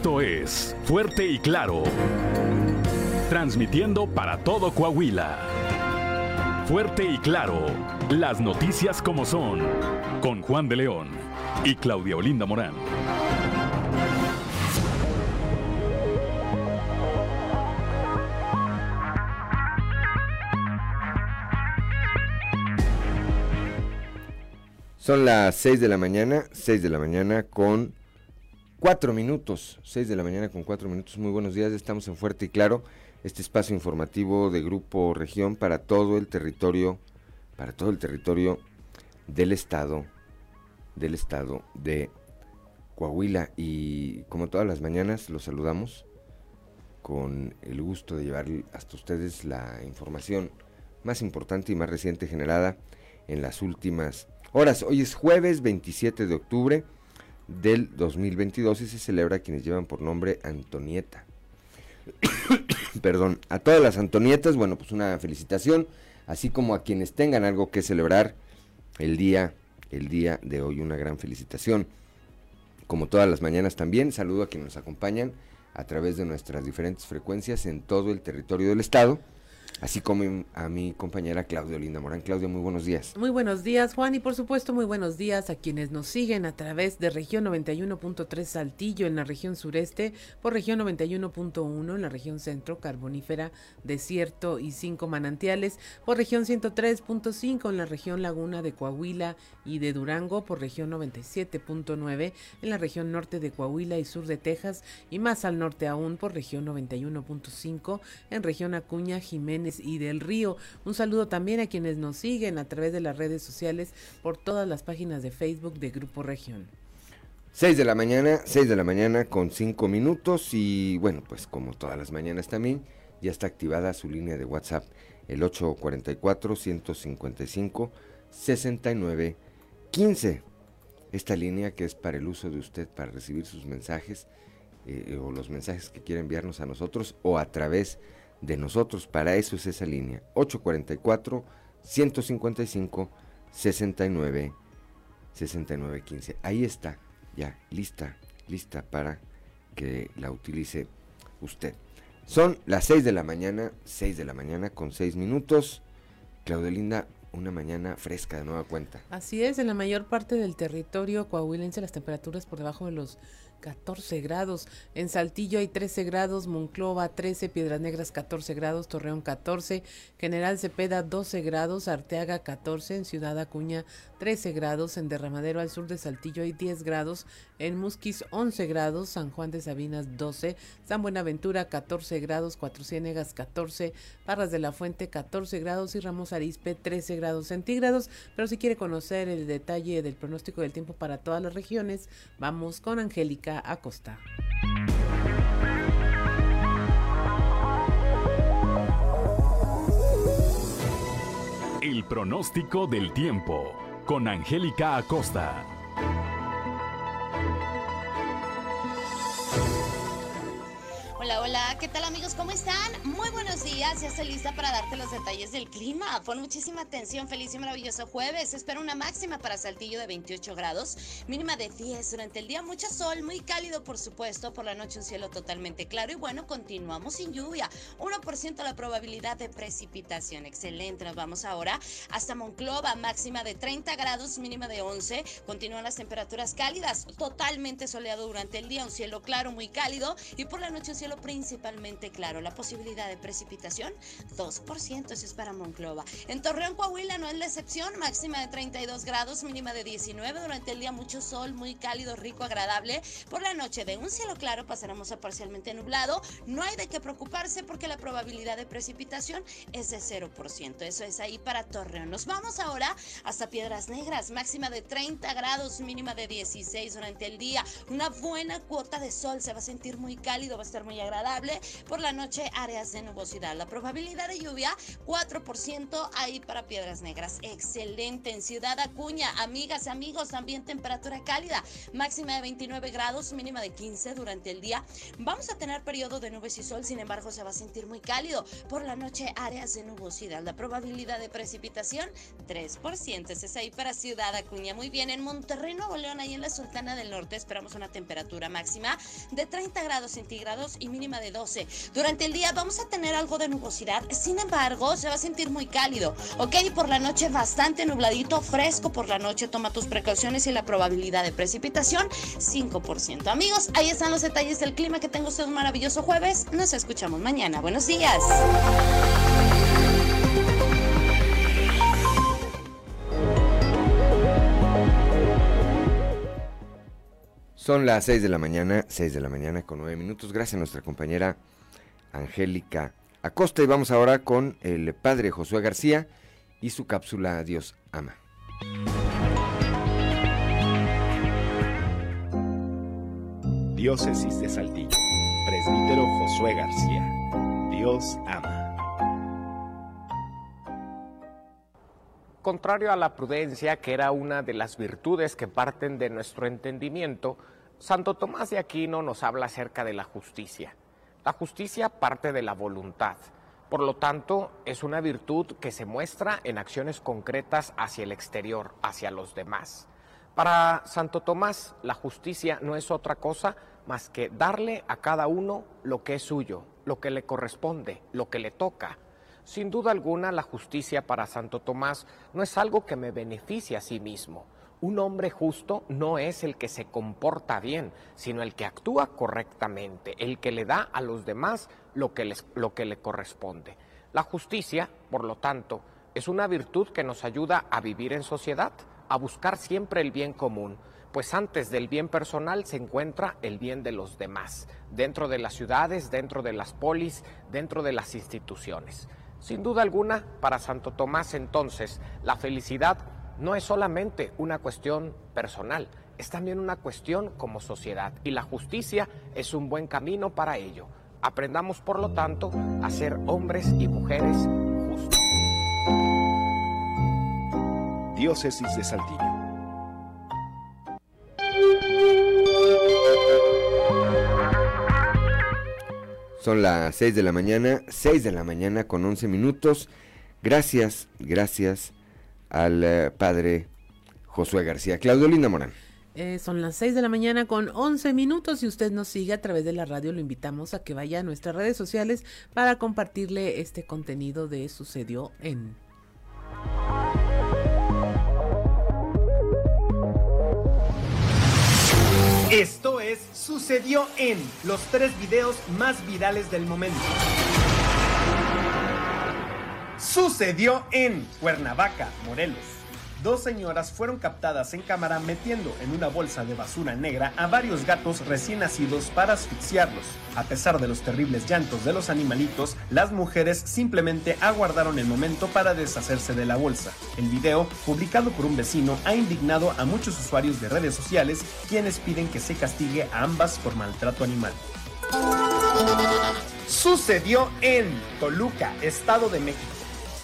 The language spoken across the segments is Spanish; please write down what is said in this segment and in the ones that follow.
Esto es Fuerte y Claro. Transmitiendo para todo Coahuila. Fuerte y Claro. Las noticias como son. Con Juan de León y Claudia Olinda Morán. Son las 6 de la mañana, 6 de la mañana con 4 minutos, 6 de la mañana con 4 minutos. Muy buenos días, estamos en Fuerte y Claro, este espacio informativo de Grupo Región para todo el territorio, para todo el territorio del estado, del estado de Coahuila. Y como todas las mañanas, los saludamos con el gusto de llevar hasta ustedes la información más importante y más reciente generada en las últimas horas. Hoy es jueves 27 de octubre del 2022 y se celebra a quienes llevan por nombre Antonieta. Perdón, a todas las Antonietas, bueno, pues una felicitación, así como a quienes tengan algo que celebrar el día, el día de hoy, una gran felicitación. Como todas las mañanas también, saludo a quienes nos acompañan a través de nuestras diferentes frecuencias en todo el territorio del estado así como a mi compañera Claudia Linda Morán. Claudia, muy buenos días. Muy buenos días, Juan, y por supuesto muy buenos días a quienes nos siguen a través de región 91.3 Saltillo en la región sureste, por región 91.1 en la región centro, carbonífera, desierto y cinco manantiales, por región 103.5 en la región laguna de Coahuila y de Durango, por región 97.9 en la región norte de Coahuila y sur de Texas, y más al norte aún por región 91.5 en región Acuña, Jiménez, y del Río. Un saludo también a quienes nos siguen a través de las redes sociales por todas las páginas de Facebook de Grupo Región. 6 de la mañana, 6 de la mañana con 5 minutos y bueno, pues como todas las mañanas también, ya está activada su línea de WhatsApp, el 844-155-6915. Esta línea que es para el uso de usted, para recibir sus mensajes eh, o los mensajes que quiere enviarnos a nosotros o a través de de nosotros. Para eso es esa línea. 844 155 69 69 15. Ahí está, ya lista, lista para que la utilice usted. Son las 6 de la mañana, 6 de la mañana con 6 minutos. Claudelinda, una mañana fresca de nueva cuenta. Así es, en la mayor parte del territorio coahuilense las temperaturas por debajo de los 14 grados. En Saltillo hay 13 grados, Monclova 13, Piedras Negras 14 grados, Torreón 14, General Cepeda 12 grados, Arteaga 14, en Ciudad Acuña 13 grados, en Derramadero al sur de Saltillo hay 10 grados, en Musquis 11 grados, San Juan de Sabinas 12, San Buenaventura 14 grados, Cuatro Ciénegas 14, Parras de la Fuente 14 grados y Ramos Arispe 13 grados centígrados. Pero si quiere conocer el detalle del pronóstico del tiempo para todas las regiones, vamos con Angélica Acosta. El pronóstico del tiempo con Angélica Acosta. Hola, hola, ¿qué tal amigos? ¿Cómo están? Muy buenos días, ya estoy lista para darte los detalles del clima. Pon muchísima atención, feliz y maravilloso jueves. Espero una máxima para Saltillo de 28 grados, mínima de 10 durante el día, mucho sol, muy cálido por supuesto, por la noche un cielo totalmente claro y bueno, continuamos sin lluvia. 1% la probabilidad de precipitación, excelente. Nos vamos ahora hasta Monclova, máxima de 30 grados, mínima de 11. Continúan las temperaturas cálidas, totalmente soleado durante el día, un cielo claro, muy cálido y por la noche un cielo principalmente claro. La posibilidad de precipitación, 2%, eso es para Monclova. En Torreón, Coahuila no es la excepción, máxima de 32 grados, mínima de 19. Durante el día mucho sol, muy cálido, rico, agradable. Por la noche de un cielo claro pasaremos a parcialmente nublado. No hay de qué preocuparse porque la probabilidad de precipitación es de 0%. Eso es ahí para Torreón. Nos vamos ahora hasta Piedras Negras, máxima de 30 grados, mínima de 16 durante el día. Una buena cuota de sol, se va a sentir muy cálido, va a estar muy agradable. Por la noche, áreas de nubosidad. La probabilidad de lluvia, 4% ahí para Piedras Negras. Excelente. En Ciudad Acuña, amigas, amigos, también temperatura cálida. Máxima de 29 grados, mínima de 15 durante el día. Vamos a tener periodo de nubes y sol, sin embargo, se va a sentir muy cálido. Por la noche, áreas de nubosidad. La probabilidad de precipitación, 3%. Ese es ahí para Ciudad Acuña. Muy bien. En Monterrey, Nuevo León, ahí en la Sultana del Norte, esperamos una temperatura máxima de 30 grados centígrados y mínima de 12. Durante el día vamos a tener algo de nubosidad, sin embargo, se va a sentir muy cálido. Ok, por la noche bastante nubladito, fresco por la noche. Toma tus precauciones y la probabilidad de precipitación, 5%. Amigos, ahí están los detalles del clima. Que tenga usted un maravilloso jueves. Nos escuchamos mañana. Buenos días. Son las 6 de la mañana, 6 de la mañana con 9 minutos. Gracias a nuestra compañera Angélica Acosta. Y vamos ahora con el padre Josué García y su cápsula Dios ama. Diócesis de Saltillo. Presbítero Josué García. Dios ama. Contrario a la prudencia, que era una de las virtudes que parten de nuestro entendimiento, Santo Tomás de Aquino nos habla acerca de la justicia. La justicia parte de la voluntad. Por lo tanto, es una virtud que se muestra en acciones concretas hacia el exterior, hacia los demás. Para Santo Tomás, la justicia no es otra cosa más que darle a cada uno lo que es suyo, lo que le corresponde, lo que le toca. Sin duda alguna, la justicia para Santo Tomás no es algo que me beneficie a sí mismo. Un hombre justo no es el que se comporta bien, sino el que actúa correctamente, el que le da a los demás lo que, les, lo que le corresponde. La justicia, por lo tanto, es una virtud que nos ayuda a vivir en sociedad, a buscar siempre el bien común, pues antes del bien personal se encuentra el bien de los demás, dentro de las ciudades, dentro de las polis, dentro de las instituciones. Sin duda alguna, para Santo Tomás entonces, la felicidad no es solamente una cuestión personal, es también una cuestión como sociedad y la justicia es un buen camino para ello. Aprendamos, por lo tanto, a ser hombres y mujeres justos. Diócesis de Saltillo. Son las 6 de la mañana, 6 de la mañana con 11 minutos. Gracias, gracias al eh, padre Josué García. Claudio Linda Morán. Eh, son las 6 de la mañana con 11 minutos y usted nos sigue a través de la radio. Lo invitamos a que vaya a nuestras redes sociales para compartirle este contenido de Sucedió en... Esto es Sucedió en los tres videos más virales del momento. Sucedió en Cuernavaca, Morelos. Dos señoras fueron captadas en cámara metiendo en una bolsa de basura negra a varios gatos recién nacidos para asfixiarlos. A pesar de los terribles llantos de los animalitos, las mujeres simplemente aguardaron el momento para deshacerse de la bolsa. El video, publicado por un vecino, ha indignado a muchos usuarios de redes sociales, quienes piden que se castigue a ambas por maltrato animal. Sucedió en Toluca, Estado de México.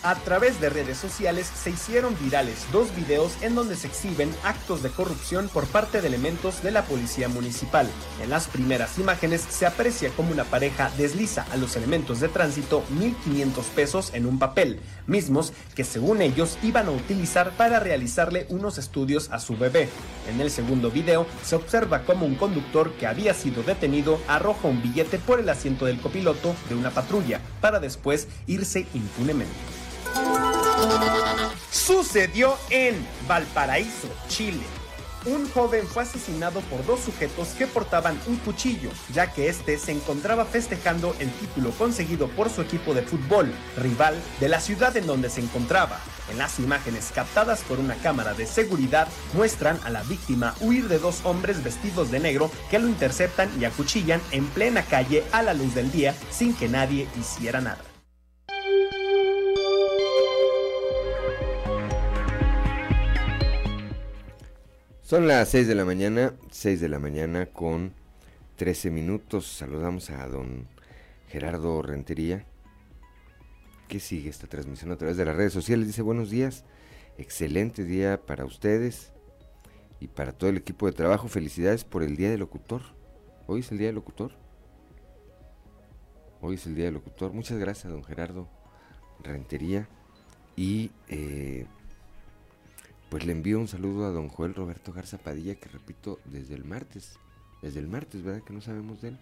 A través de redes sociales se hicieron virales dos videos en donde se exhiben actos de corrupción por parte de elementos de la policía municipal. En las primeras imágenes se aprecia como una pareja desliza a los elementos de tránsito 1.500 pesos en un papel, mismos que según ellos iban a utilizar para realizarle unos estudios a su bebé. En el segundo video se observa como un conductor que había sido detenido arroja un billete por el asiento del copiloto de una patrulla para después irse impunemente. Sucedió en Valparaíso, Chile. Un joven fue asesinado por dos sujetos que portaban un cuchillo, ya que este se encontraba festejando el título conseguido por su equipo de fútbol, rival de la ciudad en donde se encontraba. En las imágenes captadas por una cámara de seguridad muestran a la víctima huir de dos hombres vestidos de negro que lo interceptan y acuchillan en plena calle a la luz del día sin que nadie hiciera nada. Son las 6 de la mañana, 6 de la mañana con 13 minutos. Saludamos a don Gerardo Rentería, que sigue esta transmisión a través de las redes sociales. Dice buenos días, excelente día para ustedes y para todo el equipo de trabajo. Felicidades por el Día del Locutor. Hoy es el Día del Locutor. Hoy es el Día del Locutor. Muchas gracias, don Gerardo Rentería. Y eh, pues le envío un saludo a don Joel Roberto Garza Padilla, que repito, desde el martes, desde el martes, ¿verdad? Que no sabemos de él.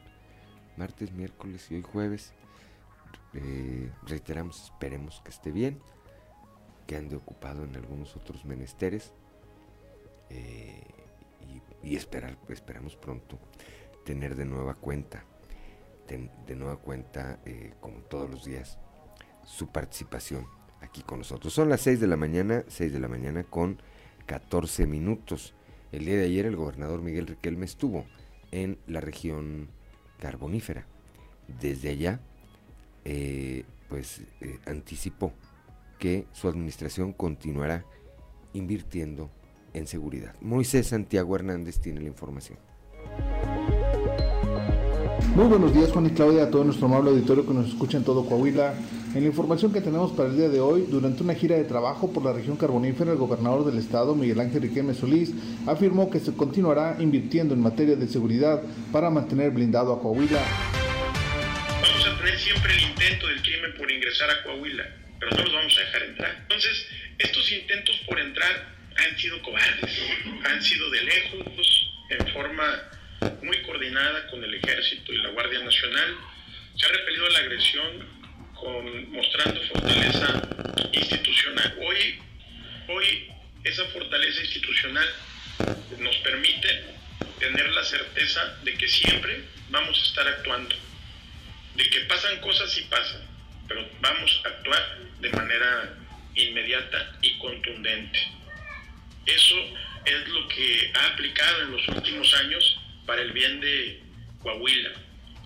Martes, miércoles y hoy jueves. Eh, reiteramos, esperemos que esté bien, que ande ocupado en algunos otros menesteres. Eh, y, esperar, esperamos pronto tener de nueva cuenta, de, nueva cuenta, eh, como todos los días, su participación aquí con nosotros. Son las 6 de la mañana, 6 de la mañana con 14 minutos. El día de ayer el gobernador Miguel Riquelme estuvo en la región carbonífera. Desde allá, eh, pues eh, anticipó que su administración continuará invirtiendo en seguridad. Moisés Santiago Hernández tiene la información. Muy buenos días Juan y Claudia, a todo nuestro amable auditorio que nos escucha en todo Coahuila. En la información que tenemos para el día de hoy, durante una gira de trabajo por la región carbonífera, el gobernador del estado, Miguel Ángel Riquelme Solís, afirmó que se continuará invirtiendo en materia de seguridad para mantener blindado a Coahuila. Vamos a tener siempre el intento del crimen por ingresar a Coahuila, pero no los vamos a dejar entrar. Entonces, estos intentos por entrar han sido cobardes, han sido de lejos, en forma muy coordinada con el ejército y la Guardia Nacional. Se ha repelido la agresión con, mostrando fortaleza institucional. Hoy, hoy esa fortaleza institucional nos permite tener la certeza de que siempre vamos a estar actuando, de que pasan cosas y pasan, pero vamos a actuar de manera inmediata y contundente. Eso es lo que ha aplicado en los últimos años para el bien de Coahuila.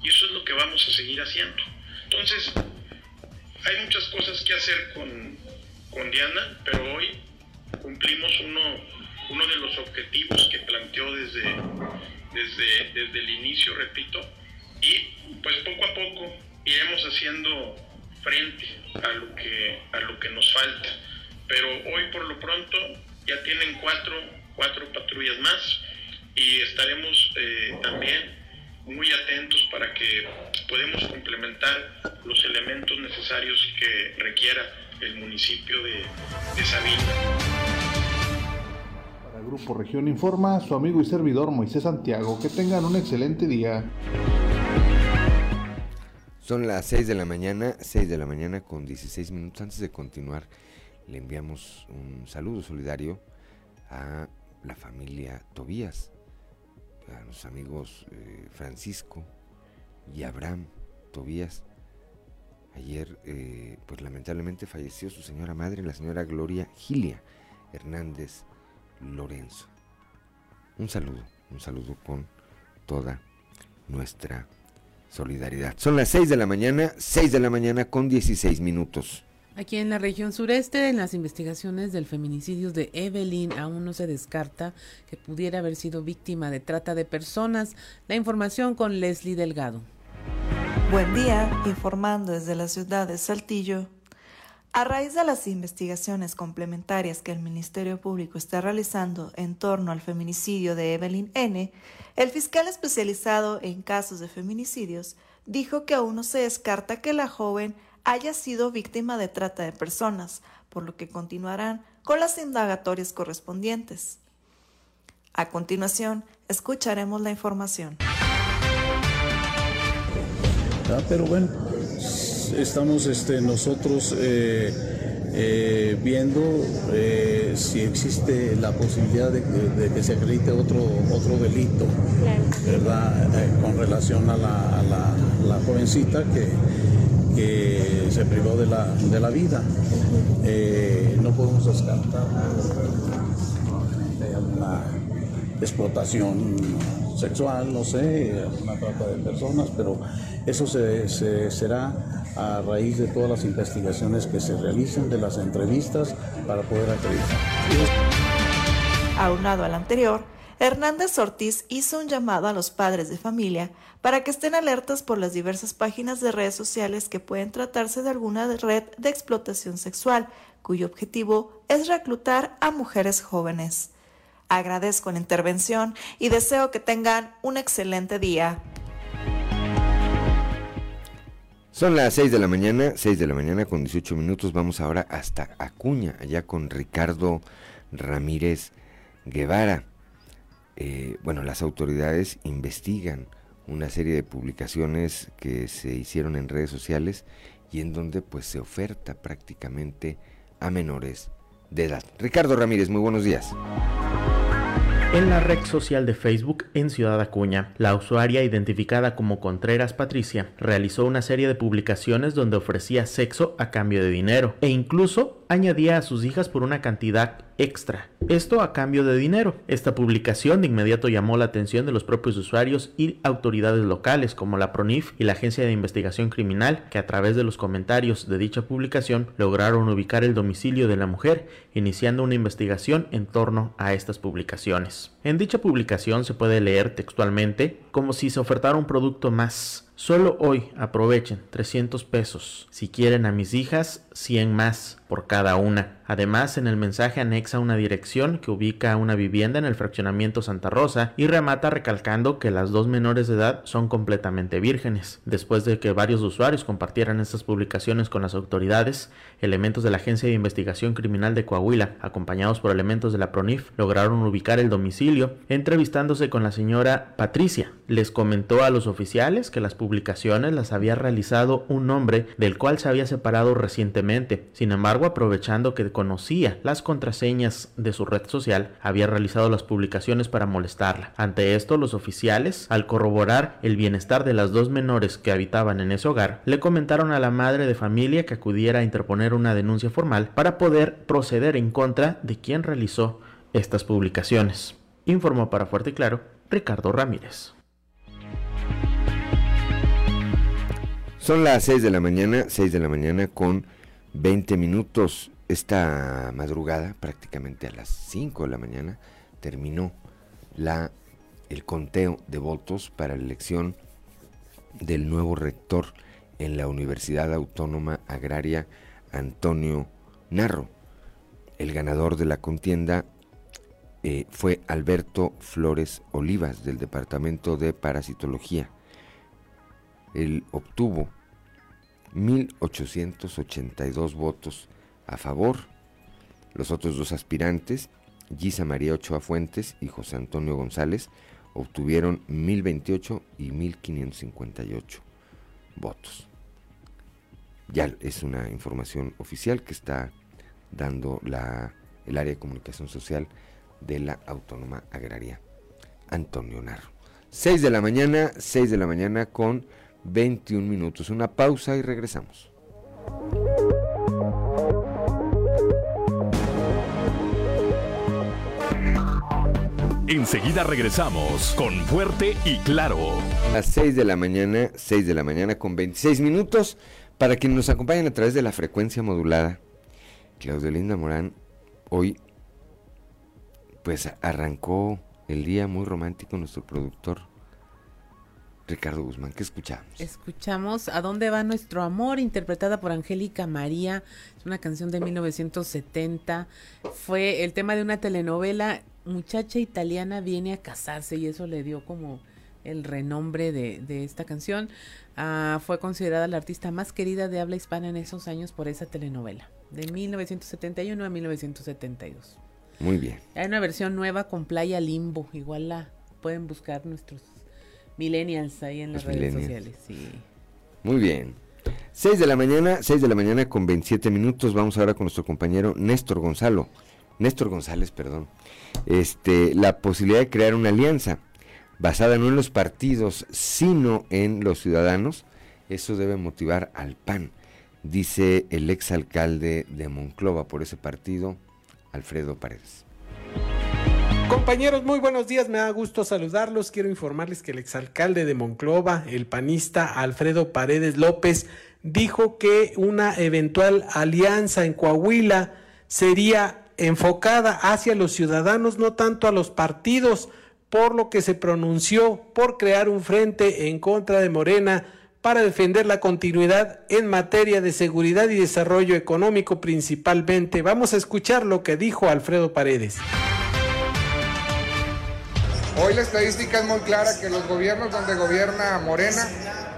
Y eso es lo que vamos a seguir haciendo. Entonces, hay muchas cosas que hacer con, con Diana, pero hoy cumplimos uno, uno de los objetivos que planteó desde, desde, desde el inicio, repito, y pues poco a poco iremos haciendo frente a lo que, a lo que nos falta. Pero hoy por lo pronto ya tienen cuatro, cuatro patrullas más y estaremos eh, también muy atentos para que podamos complementar los elementos necesarios que requiera el municipio de, de Sabina. Para el Grupo Región Informa, su amigo y servidor Moisés Santiago. Que tengan un excelente día. Son las 6 de la mañana, 6 de la mañana con 16 minutos. Antes de continuar, le enviamos un saludo solidario a la familia Tobías, a los amigos eh, Francisco y Abraham Tobías. Ayer, eh, pues lamentablemente falleció su señora madre, la señora Gloria Gilia Hernández Lorenzo. Un saludo, un saludo con toda nuestra solidaridad. Son las 6 de la mañana, 6 de la mañana con 16 minutos. Aquí en la región sureste, en las investigaciones del feminicidio de Evelyn, aún no se descarta que pudiera haber sido víctima de trata de personas. La información con Leslie Delgado. Buen día, informando desde la ciudad de Saltillo. A raíz de las investigaciones complementarias que el Ministerio Público está realizando en torno al feminicidio de Evelyn N., el fiscal especializado en casos de feminicidios dijo que aún no se descarta que la joven haya sido víctima de trata de personas, por lo que continuarán con las indagatorias correspondientes. A continuación, escucharemos la información. Ah, pero bueno, estamos este, nosotros eh, eh, viendo eh, si existe la posibilidad de, que se acredite otro, otro delito, ¿verdad? con relación a la, a la jovencita que que se privó de la, de la vida. Eh, no podemos descartar la explotación sexual, no sé, una trata de personas, pero eso se, se, será a raíz de todas las investigaciones que se realicen, de las entrevistas, para poder acreditar. Aunado al anterior, Hernández Ortiz hizo un llamado a los padres de familia para que estén alertas por las diversas páginas de redes sociales que pueden tratarse de alguna red de explotación sexual, cuyo objetivo es reclutar a mujeres jóvenes. Agradezco la intervención y deseo que tengan un excelente día. Son las 6 de la mañana, 6 de la mañana con 18 minutos. Vamos ahora hasta Acuña, allá con Ricardo Ramírez Guevara. Eh, bueno, las autoridades investigan una serie de publicaciones que se hicieron en redes sociales y en donde pues se oferta prácticamente a menores de edad. Ricardo Ramírez, muy buenos días. En la red social de Facebook en Ciudad Acuña, la usuaria identificada como Contreras Patricia realizó una serie de publicaciones donde ofrecía sexo a cambio de dinero e incluso añadía a sus hijas por una cantidad extra. Esto a cambio de dinero. Esta publicación de inmediato llamó la atención de los propios usuarios y autoridades locales como la PRONIF y la Agencia de Investigación Criminal que a través de los comentarios de dicha publicación lograron ubicar el domicilio de la mujer iniciando una investigación en torno a estas publicaciones. En dicha publicación se puede leer textualmente como si se ofertara un producto más Solo hoy aprovechen 300 pesos. Si quieren a mis hijas, 100 más por cada una. Además, en el mensaje anexa una dirección que ubica una vivienda en el fraccionamiento Santa Rosa y remata recalcando que las dos menores de edad son completamente vírgenes. Después de que varios usuarios compartieran estas publicaciones con las autoridades, elementos de la Agencia de Investigación Criminal de Coahuila, acompañados por elementos de la PRONIF, lograron ubicar el domicilio, entrevistándose con la señora Patricia. Les comentó a los oficiales que las publicaciones las había realizado un hombre del cual se había separado recientemente. Sin embargo, aprovechando que conocía las contraseñas de su red social, había realizado las publicaciones para molestarla. Ante esto, los oficiales, al corroborar el bienestar de las dos menores que habitaban en ese hogar, le comentaron a la madre de familia que acudiera a interponer una denuncia formal para poder proceder en contra de quien realizó estas publicaciones. Informó para Fuerte y Claro Ricardo Ramírez. Son las 6 de la mañana, 6 de la mañana con 20 minutos esta madrugada, prácticamente a las 5 de la mañana, terminó la, el conteo de votos para la elección del nuevo rector en la Universidad Autónoma Agraria Antonio Narro. El ganador de la contienda eh, fue Alberto Flores Olivas del Departamento de Parasitología. Él obtuvo 1.882 votos a favor. Los otros dos aspirantes, Gisa María Ochoa Fuentes y José Antonio González, obtuvieron 1028 y 1558 votos. Ya es una información oficial que está dando la, el área de comunicación social de la Autónoma Agraria Antonio Narro. 6 de la mañana, 6 de la mañana con 21 minutos. Una pausa y regresamos. Enseguida regresamos con Fuerte y Claro. A las 6 de la mañana, 6 de la mañana con 26 minutos, para quienes nos acompañen a través de la frecuencia modulada. Claudio Linda Morán, hoy pues arrancó el día muy romántico nuestro productor Ricardo Guzmán. ¿Qué escuchamos? Escuchamos A dónde va nuestro amor, interpretada por Angélica María. Es una canción de 1970. Fue el tema de una telenovela muchacha italiana viene a casarse y eso le dio como el renombre de, de esta canción. Ah, fue considerada la artista más querida de habla hispana en esos años por esa telenovela, de 1971 a 1972. Muy bien. Hay una versión nueva con Playa Limbo, igual la pueden buscar nuestros millennials ahí en las redes sociales. Sí. Muy bien. 6 de la mañana, 6 de la mañana con 27 minutos. Vamos ahora con nuestro compañero Néstor Gonzalo. Néstor González, perdón, este, la posibilidad de crear una alianza basada no en los partidos, sino en los ciudadanos, eso debe motivar al PAN, dice el exalcalde de Monclova por ese partido, Alfredo Paredes. Compañeros, muy buenos días, me da gusto saludarlos. Quiero informarles que el exalcalde de Monclova, el panista Alfredo Paredes López, dijo que una eventual alianza en Coahuila sería enfocada hacia los ciudadanos, no tanto a los partidos, por lo que se pronunció por crear un frente en contra de Morena para defender la continuidad en materia de seguridad y desarrollo económico principalmente. Vamos a escuchar lo que dijo Alfredo Paredes. Hoy la estadística es muy clara que los gobiernos donde gobierna Morena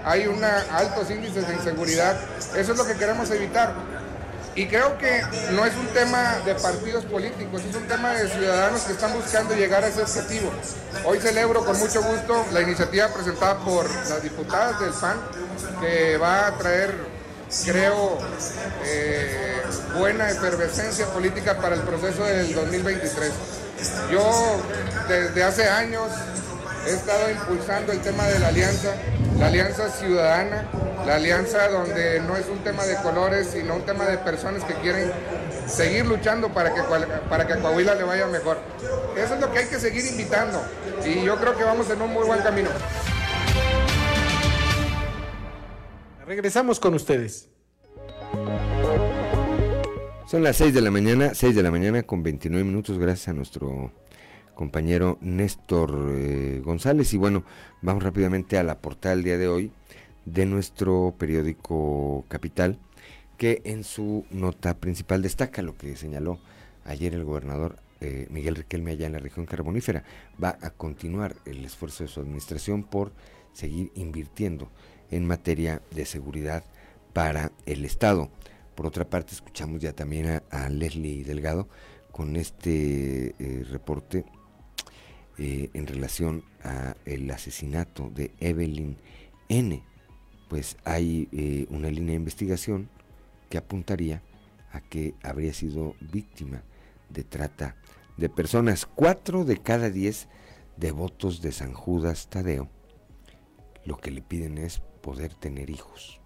hay una, altos índices de inseguridad. Eso es lo que queremos evitar. Y creo que no es un tema de partidos políticos, es un tema de ciudadanos que están buscando llegar a ese objetivo. Hoy celebro con mucho gusto la iniciativa presentada por las diputadas del PAN, que va a traer, creo, eh, buena efervescencia política para el proceso del 2023. Yo desde hace años he estado impulsando el tema de la alianza, la alianza ciudadana, la alianza donde no es un tema de colores, sino un tema de personas que quieren seguir luchando para que, para que a Coahuila le vaya mejor. Eso es lo que hay que seguir invitando y yo creo que vamos en un muy buen camino. Regresamos con ustedes. Son las 6 de la mañana, 6 de la mañana con 29 minutos, gracias a nuestro compañero Néstor eh, González. Y bueno, vamos rápidamente a la portada del día de hoy de nuestro periódico Capital, que en su nota principal destaca lo que señaló ayer el gobernador eh, Miguel Riquelme allá en la región carbonífera. Va a continuar el esfuerzo de su administración por seguir invirtiendo en materia de seguridad para el Estado. Por otra parte, escuchamos ya también a, Leslie Delgado con este eh, reporte eh, en relación a el asesinato de Evelyn N. Pues hay eh, una línea de investigación que apuntaría a que habría sido víctima de trata de personas. Cuatro de cada diez devotos de San Judas Tadeo lo que le piden es poder tener hijos.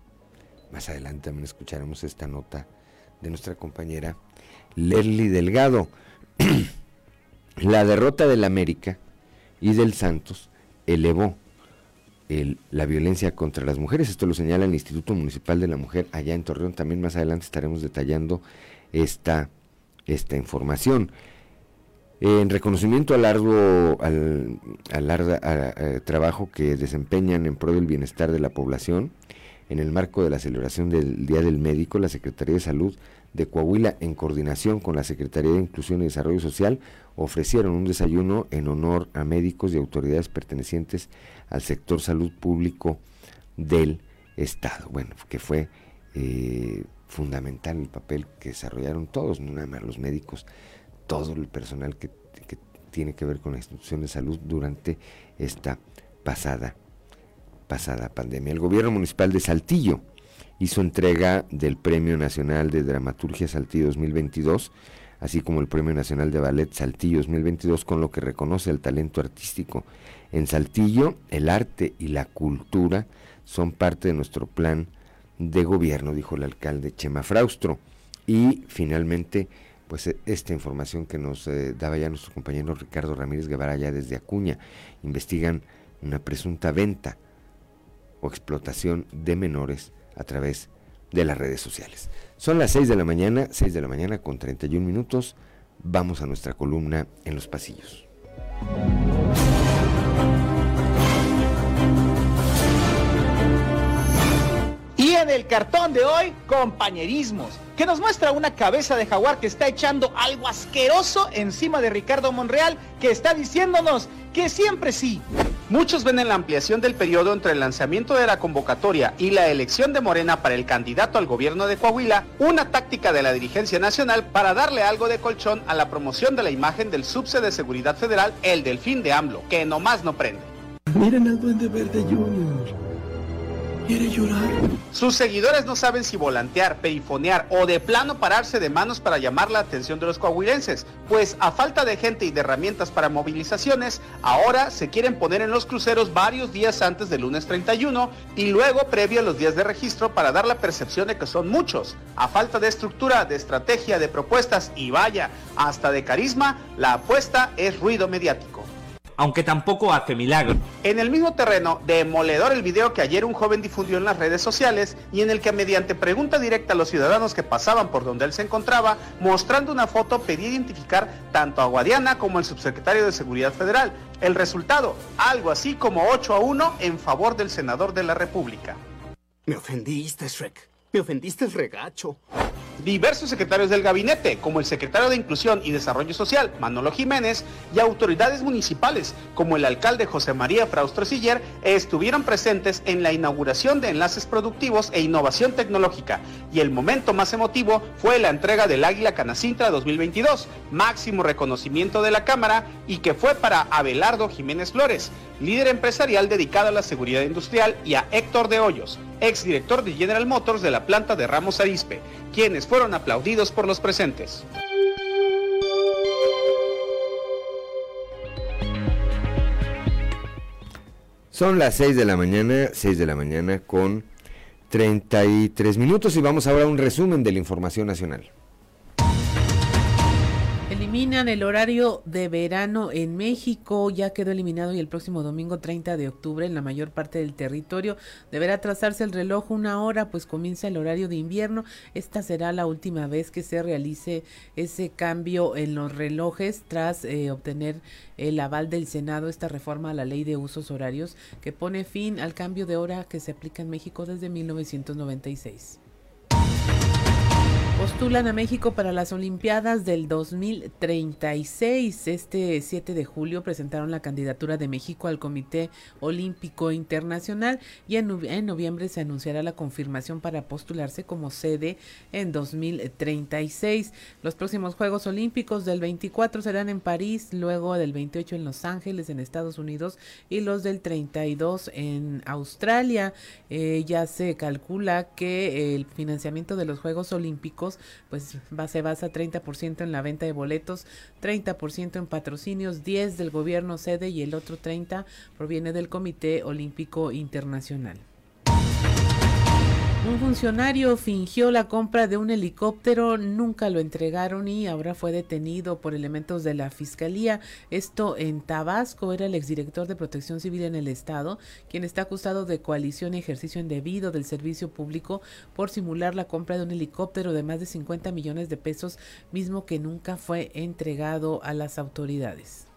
Más adelante también escucharemos esta nota de nuestra compañera Lerly Delgado. la derrota del América y del Santos elevó la violencia contra las mujeres. Esto lo señala el Instituto Municipal de la Mujer allá en Torreón. También más adelante estaremos detallando esta, esta información. En reconocimiento al largo al, al trabajo que desempeñan en pro del bienestar de la población, en el marco de la celebración del Día del Médico, la Secretaría de Salud de Coahuila, en coordinación con la Secretaría de Inclusión y Desarrollo Social, ofrecieron un desayuno en honor a médicos y autoridades pertenecientes al sector salud público del Estado. Bueno, que fue eh, fundamental el papel que desarrollaron todos, no nada más los médicos, todo el personal que, que tiene que ver con la institución de salud durante esta pasada pasada pandemia. El gobierno municipal de Saltillo hizo entrega del Premio Nacional de Dramaturgia Saltillo 2022, así como el Premio Nacional de Ballet Saltillo 2022, con lo que reconoce el talento artístico. En Saltillo, el arte y la cultura son parte de nuestro plan de gobierno, dijo el alcalde Chema Fraustro. Y finalmente, pues esta información que nos eh, daba ya nuestro compañero Ricardo Ramírez Guevara ya desde Acuña, investigan una presunta venta explotación de menores a través de las redes sociales. Son las 6 de la mañana, 6 de la mañana con 31 minutos. Vamos a nuestra columna en los pasillos. Y en el cartón de hoy, compañerismos, que nos muestra una cabeza de jaguar que está echando algo asqueroso encima de Ricardo Monreal, que está diciéndonos que siempre sí. Muchos ven en la ampliación del periodo entre el lanzamiento de la convocatoria y la elección de Morena para el candidato al gobierno de Coahuila una táctica de la dirigencia nacional para darle algo de colchón a la promoción de la imagen del subse de seguridad federal, el delfín de AMLO, que nomás no prende. Miren al duende verde Junior. Sus seguidores no saben si volantear, perifonear o de plano pararse de manos para llamar la atención de los coahuilenses, pues a falta de gente y de herramientas para movilizaciones, ahora se quieren poner en los cruceros varios días antes del lunes 31 y luego previo a los días de registro para dar la percepción de que son muchos. A falta de estructura, de estrategia, de propuestas y vaya, hasta de carisma, la apuesta es ruido mediático. Aunque tampoco hace milagro. En el mismo terreno, demoledor el video que ayer un joven difundió en las redes sociales y en el que mediante pregunta directa a los ciudadanos que pasaban por donde él se encontraba, mostrando una foto pedía identificar tanto a Guadiana como al subsecretario de Seguridad Federal. El resultado, algo así como 8 a 1 en favor del senador de la República. Me ofendiste, Shrek. Me ofendiste el regacho. Diversos secretarios del gabinete, como el secretario de Inclusión y Desarrollo Social, Manolo Jiménez, y autoridades municipales, como el alcalde José María Fraustro Siller, estuvieron presentes en la inauguración de enlaces productivos e innovación tecnológica. Y el momento más emotivo fue la entrega del Águila Canacintra 2022, máximo reconocimiento de la Cámara y que fue para Abelardo Jiménez Flores, líder empresarial dedicado a la seguridad industrial, y a Héctor de Hoyos, exdirector de General Motors de la planta de Ramos Arispe, quienes fueron aplaudidos por los presentes. Son las 6 de la mañana, 6 de la mañana con 33 minutos y vamos ahora a un resumen de la información nacional. Eliminan el horario de verano en México, ya quedó eliminado y el próximo domingo 30 de octubre en la mayor parte del territorio deberá trazarse el reloj una hora, pues comienza el horario de invierno. Esta será la última vez que se realice ese cambio en los relojes tras eh, obtener el aval del Senado esta reforma a la ley de usos horarios que pone fin al cambio de hora que se aplica en México desde 1996. Postulan a México para las Olimpiadas del 2036. Este 7 de julio presentaron la candidatura de México al Comité Olímpico Internacional y en, noviembre se anunciará la confirmación para postularse como sede en 2036. Los próximos Juegos Olímpicos del 24 serán en París, luego del 28 en Los Ángeles, en Estados Unidos, y los del 32 en Australia. Eh, ya se calcula que el financiamiento de los Juegos Olímpicos pues va, se basa 30% en la venta de boletos, 30% en patrocinios, 10 del gobierno sede y el otro 30 proviene del Comité Olímpico Internacional. Un funcionario fingió la compra de un helicóptero, nunca lo entregaron y ahora fue detenido por elementos de la fiscalía. Esto en Tabasco era el exdirector de Protección Civil en el estado, quien está acusado de coalición y ejercicio indebido del servicio público por simular la compra de un helicóptero de más de 50 millones de pesos, mismo que nunca fue entregado a las autoridades.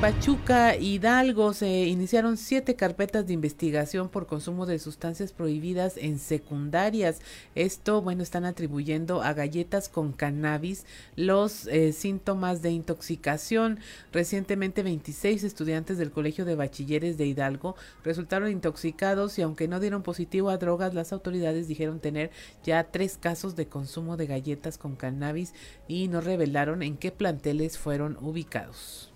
Pachuca, Hidalgo, se iniciaron siete carpetas de investigación por consumo de sustancias prohibidas en secundarias. Esto, bueno, están atribuyendo a galletas con cannabis los eh, síntomas de intoxicación. Recientemente, 26 estudiantes del Colegio de Bachilleres de Hidalgo resultaron intoxicados y aunque no dieron positivo a drogas, las autoridades dijeron tener ya tres casos de consumo de galletas con cannabis y no revelaron en qué planteles fueron ubicados.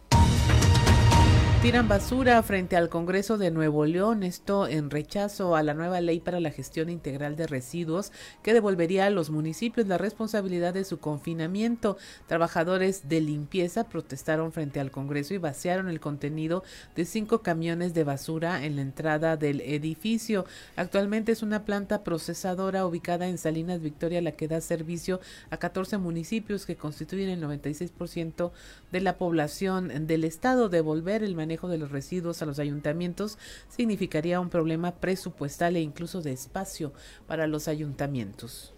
Tiran basura frente al Congreso de Nuevo León, esto en rechazo a la nueva ley para la gestión integral de residuos que devolvería a los municipios la responsabilidad de su confinamiento. Trabajadores de limpieza protestaron frente al Congreso y vaciaron el contenido de cinco camiones de basura en la entrada del edificio. Actualmente es una planta procesadora ubicada en Salinas Victoria la que da servicio a 14 municipios que constituyen el 96% de la población del estado. Devolver el de los residuos a los ayuntamientos significaría un problema presupuestal e incluso de espacio para los ayuntamientos.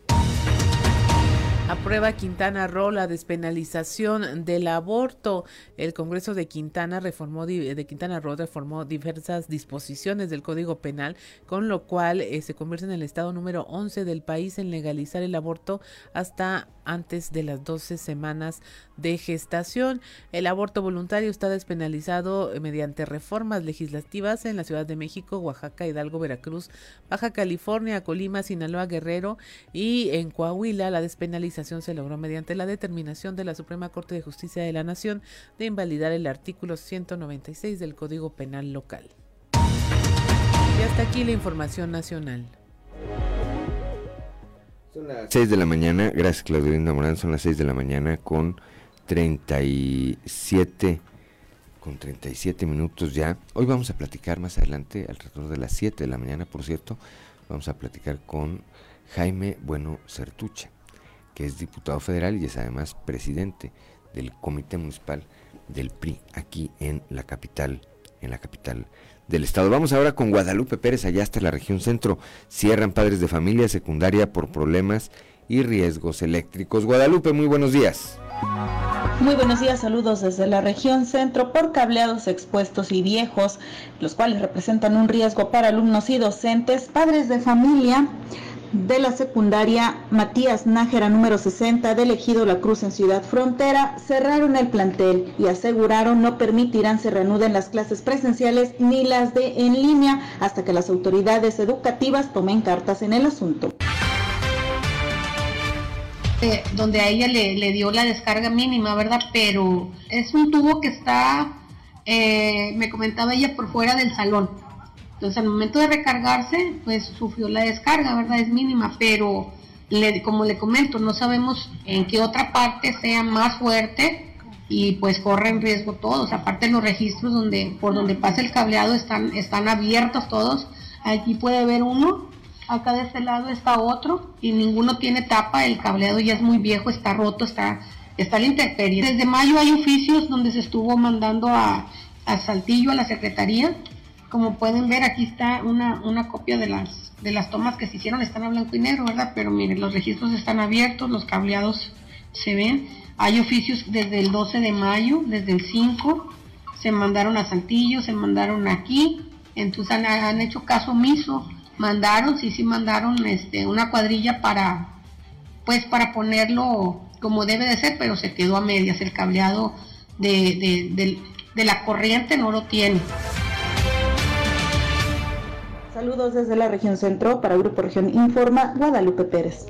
Aprueba Quintana Roo la despenalización del aborto. El Congreso de Quintana reformó de Quintana Roo reformó diversas disposiciones del Código Penal, con lo cual eh, se convierte en el estado número 11 del país en legalizar el aborto hasta antes de las 12 semanas de gestación. El aborto voluntario está despenalizado eh, mediante reformas legislativas en la Ciudad de México, Oaxaca, Hidalgo, Veracruz, Baja California, Colima, Sinaloa, Guerrero y en Coahuila la despenalización se logró mediante la determinación de la Suprema Corte de Justicia de la Nación de invalidar el artículo 196 del Código Penal local. Y hasta aquí la información nacional. Son las 6 de la mañana, gracias Claudio Linda Morán, son las 6 de la mañana con 37 con 37 minutos ya. Hoy vamos a platicar más adelante, alrededor de las 7 de la mañana, por cierto, vamos a platicar con Jaime Bueno Certucha, es diputado federal y es además presidente del Comité Municipal del PRI aquí en la capital, en la capital del estado. Vamos ahora con Guadalupe Pérez, allá hasta la región centro. Cierran padres de familia secundaria por problemas y riesgos eléctricos. Guadalupe, muy buenos días. Muy buenos días, saludos desde la región centro por cableados expuestos y viejos, los cuales representan un riesgo para alumnos y docentes, padres de familia de la secundaria Matías Nájera número 60 del Ejido La Cruz en Ciudad Frontera cerraron el plantel y aseguraron no permitirán se reanuden las clases presenciales ni las de en línea hasta que las autoridades educativas tomen cartas en el asunto. Eh, donde a ella le, dio la descarga mínima, ¿verdad? Pero es un tubo que está, eh, me comentaba ella, por fuera del salón. Entonces al momento de recargarse, pues sufrió la descarga, ¿verdad? Es mínima, pero le, como le comento, no sabemos en qué otra parte sea más fuerte y pues corren riesgo todos. Aparte los registros donde por donde pasa el cableado están, están abiertos todos. Aquí puede haber uno acá de este lado está otro y ninguno tiene tapa, el cableado ya es muy viejo, está roto, está, está la intemperie. Desde mayo hay oficios donde se estuvo mandando a, a Saltillo, a la Secretaría. Como pueden ver, aquí está una, una copia de las, de las tomas que se hicieron, están a blanco y negro, ¿verdad? Pero miren, los registros están abiertos, los cableados se ven. Hay oficios desde el 12 de mayo, desde el 5, se mandaron a Saltillo, se mandaron aquí, entonces han, hecho caso omiso mandaron, sí, sí mandaron este, una cuadrilla para, pues para ponerlo como debe de ser, pero se quedó a medias, el cableado de, de la corriente no lo tiene. Saludos desde la región centro para Grupo Región Informa, Guadalupe Pérez.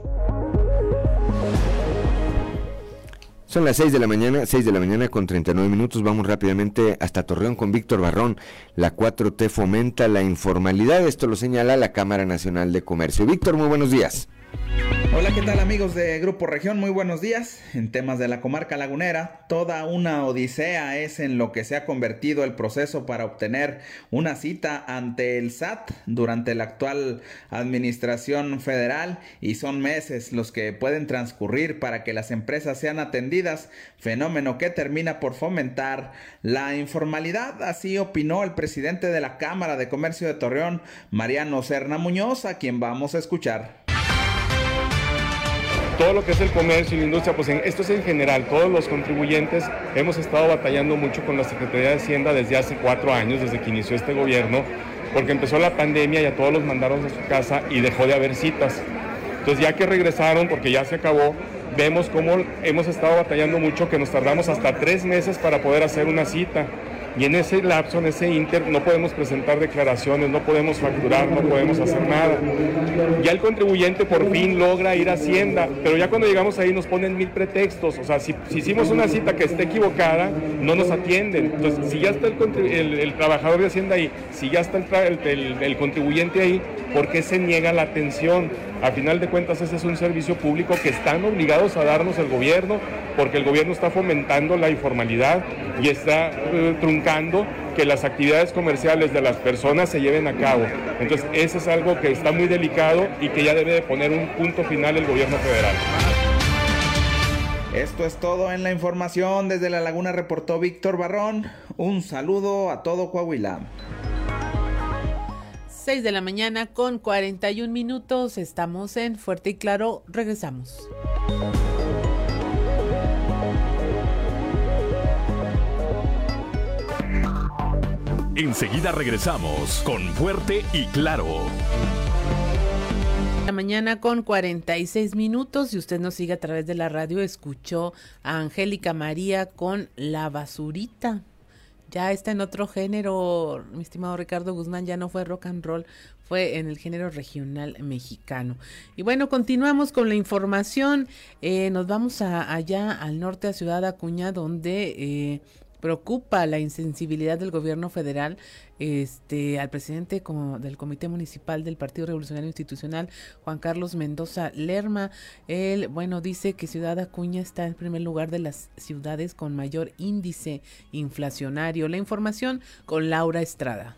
Son las 6 de la mañana, 6 de la mañana con 39 minutos. Vamos rápidamente hasta Torreón con Víctor Barrón. La 4T fomenta la informalidad. Esto lo señala la Cámara Nacional de Comercio. Víctor, muy buenos días. Hola, ¿qué tal amigos de Grupo Región? Muy buenos días. En temas de la comarca lagunera, toda una odisea es en lo que se ha convertido el proceso para obtener una cita ante el SAT durante la actual administración federal y son meses los que pueden transcurrir para que las empresas sean atendidas, fenómeno que termina por fomentar la informalidad. Así opinó el presidente de la Cámara de Comercio de Torreón, Mariano Serna Muñoz, a quien vamos a escuchar todo lo que es el comercio y la industria, pues esto es en general, todos los contribuyentes hemos estado batallando mucho con la Secretaría de Hacienda desde hace cuatro años, desde que inició este gobierno, porque empezó la pandemia y a todos los mandaron a su casa y dejó de haber citas. Entonces ya que regresaron, porque ya se acabó, vemos cómo hemos estado batallando mucho, que nos tardamos hasta tres meses para poder hacer una cita y en ese lapso, en ese inter, no podemos presentar declaraciones, no podemos facturar, no podemos hacer nada. Ya el contribuyente por fin logra ir a Hacienda, pero ya cuando llegamos ahí nos ponen mil pretextos, o sea, si, hicimos una cita que esté equivocada, no nos atienden. Entonces, si ya está el, trabajador de Hacienda ahí, si ya está el, contribuyente ahí, ¿por qué se niega la atención? A final de cuentas, ese es un servicio público que están obligados a darnos el gobierno, porque el gobierno está fomentando la informalidad y está eh, truncando que las actividades comerciales de las personas se lleven a cabo. Entonces, eso es algo que está muy delicado y que ya debe de poner un punto final el gobierno federal. Esto es todo en la información. Desde La Laguna reportó Víctor Barrón. Un saludo a todo Coahuila. 6 de la mañana con 41 minutos. Estamos en Fuerte y Claro. Regresamos. Enseguida regresamos con Fuerte y Claro. La mañana con 46 minutos y usted nos sigue a través de la radio, escuchó a Angélica María con La Basurita. Ya está en otro género, mi estimado Ricardo Guzmán, ya no fue rock and roll, fue en el género regional mexicano. Y bueno, continuamos con la información. Eh, nos vamos a, allá al norte, a Ciudad Acuña, donde... Eh, preocupa la insensibilidad del gobierno federal este al presidente del comité municipal del Partido Revolucionario Institucional Juan Carlos Mendoza Lerma. Él bueno dice que Ciudad Acuña está en primer lugar de las ciudades con mayor índice inflacionario. La información con Laura Estrada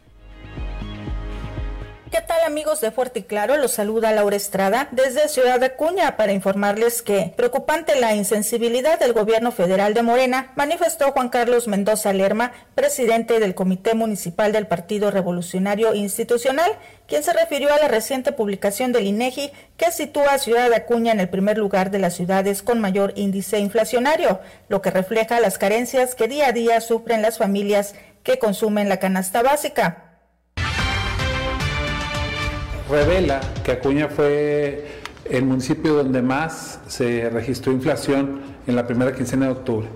¿Qué tal amigos de Fuerte y Claro? Los saluda Laura Estrada desde Ciudad de Acuña para informarles que, preocupante la insensibilidad del gobierno federal de Morena, manifestó Juan Carlos Mendoza Lerma, presidente del Comité Municipal del Partido Revolucionario Institucional, quien se refirió a la reciente publicación del INEGI que sitúa a Ciudad de Acuña en el primer lugar de las ciudades con mayor índice inflacionario, lo que refleja las carencias que día a día sufren las familias que consumen la canasta básica revela que Acuña fue el municipio donde más se registró inflación en la primera quincena de octubre.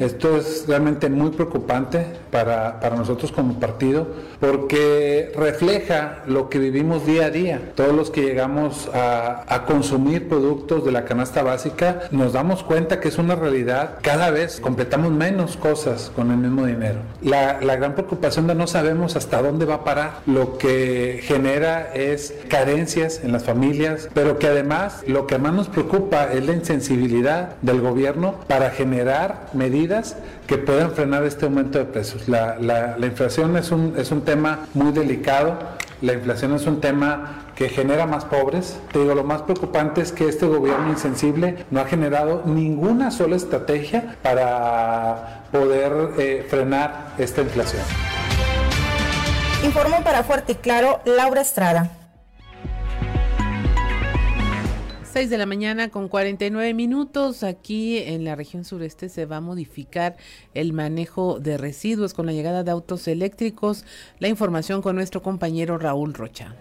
Esto es realmente muy preocupante para, nosotros como partido porque refleja lo que vivimos día a día. Todos los que llegamos a, consumir productos de la canasta básica nos damos cuenta que es una realidad. Cada vez completamos menos cosas con el mismo dinero. La, la gran preocupación de no sabemos hasta dónde va a parar. Lo que genera es carencias en las familias, pero que además lo que más nos preocupa es la insensibilidad del gobierno para generar medidas que puedan frenar este aumento de precios. La, la inflación es un, es un tema muy delicado, la inflación es un tema que genera más pobres. Te digo, lo más preocupante es que este gobierno insensible no ha generado ninguna sola estrategia para poder eh, frenar esta inflación. Informó para Fuerte y Claro Laura Estrada. 6 de la mañana con 49 minutos. Aquí en la región sureste se va a modificar el manejo de residuos con la llegada de autos eléctricos. La información con nuestro compañero Raúl Rocha.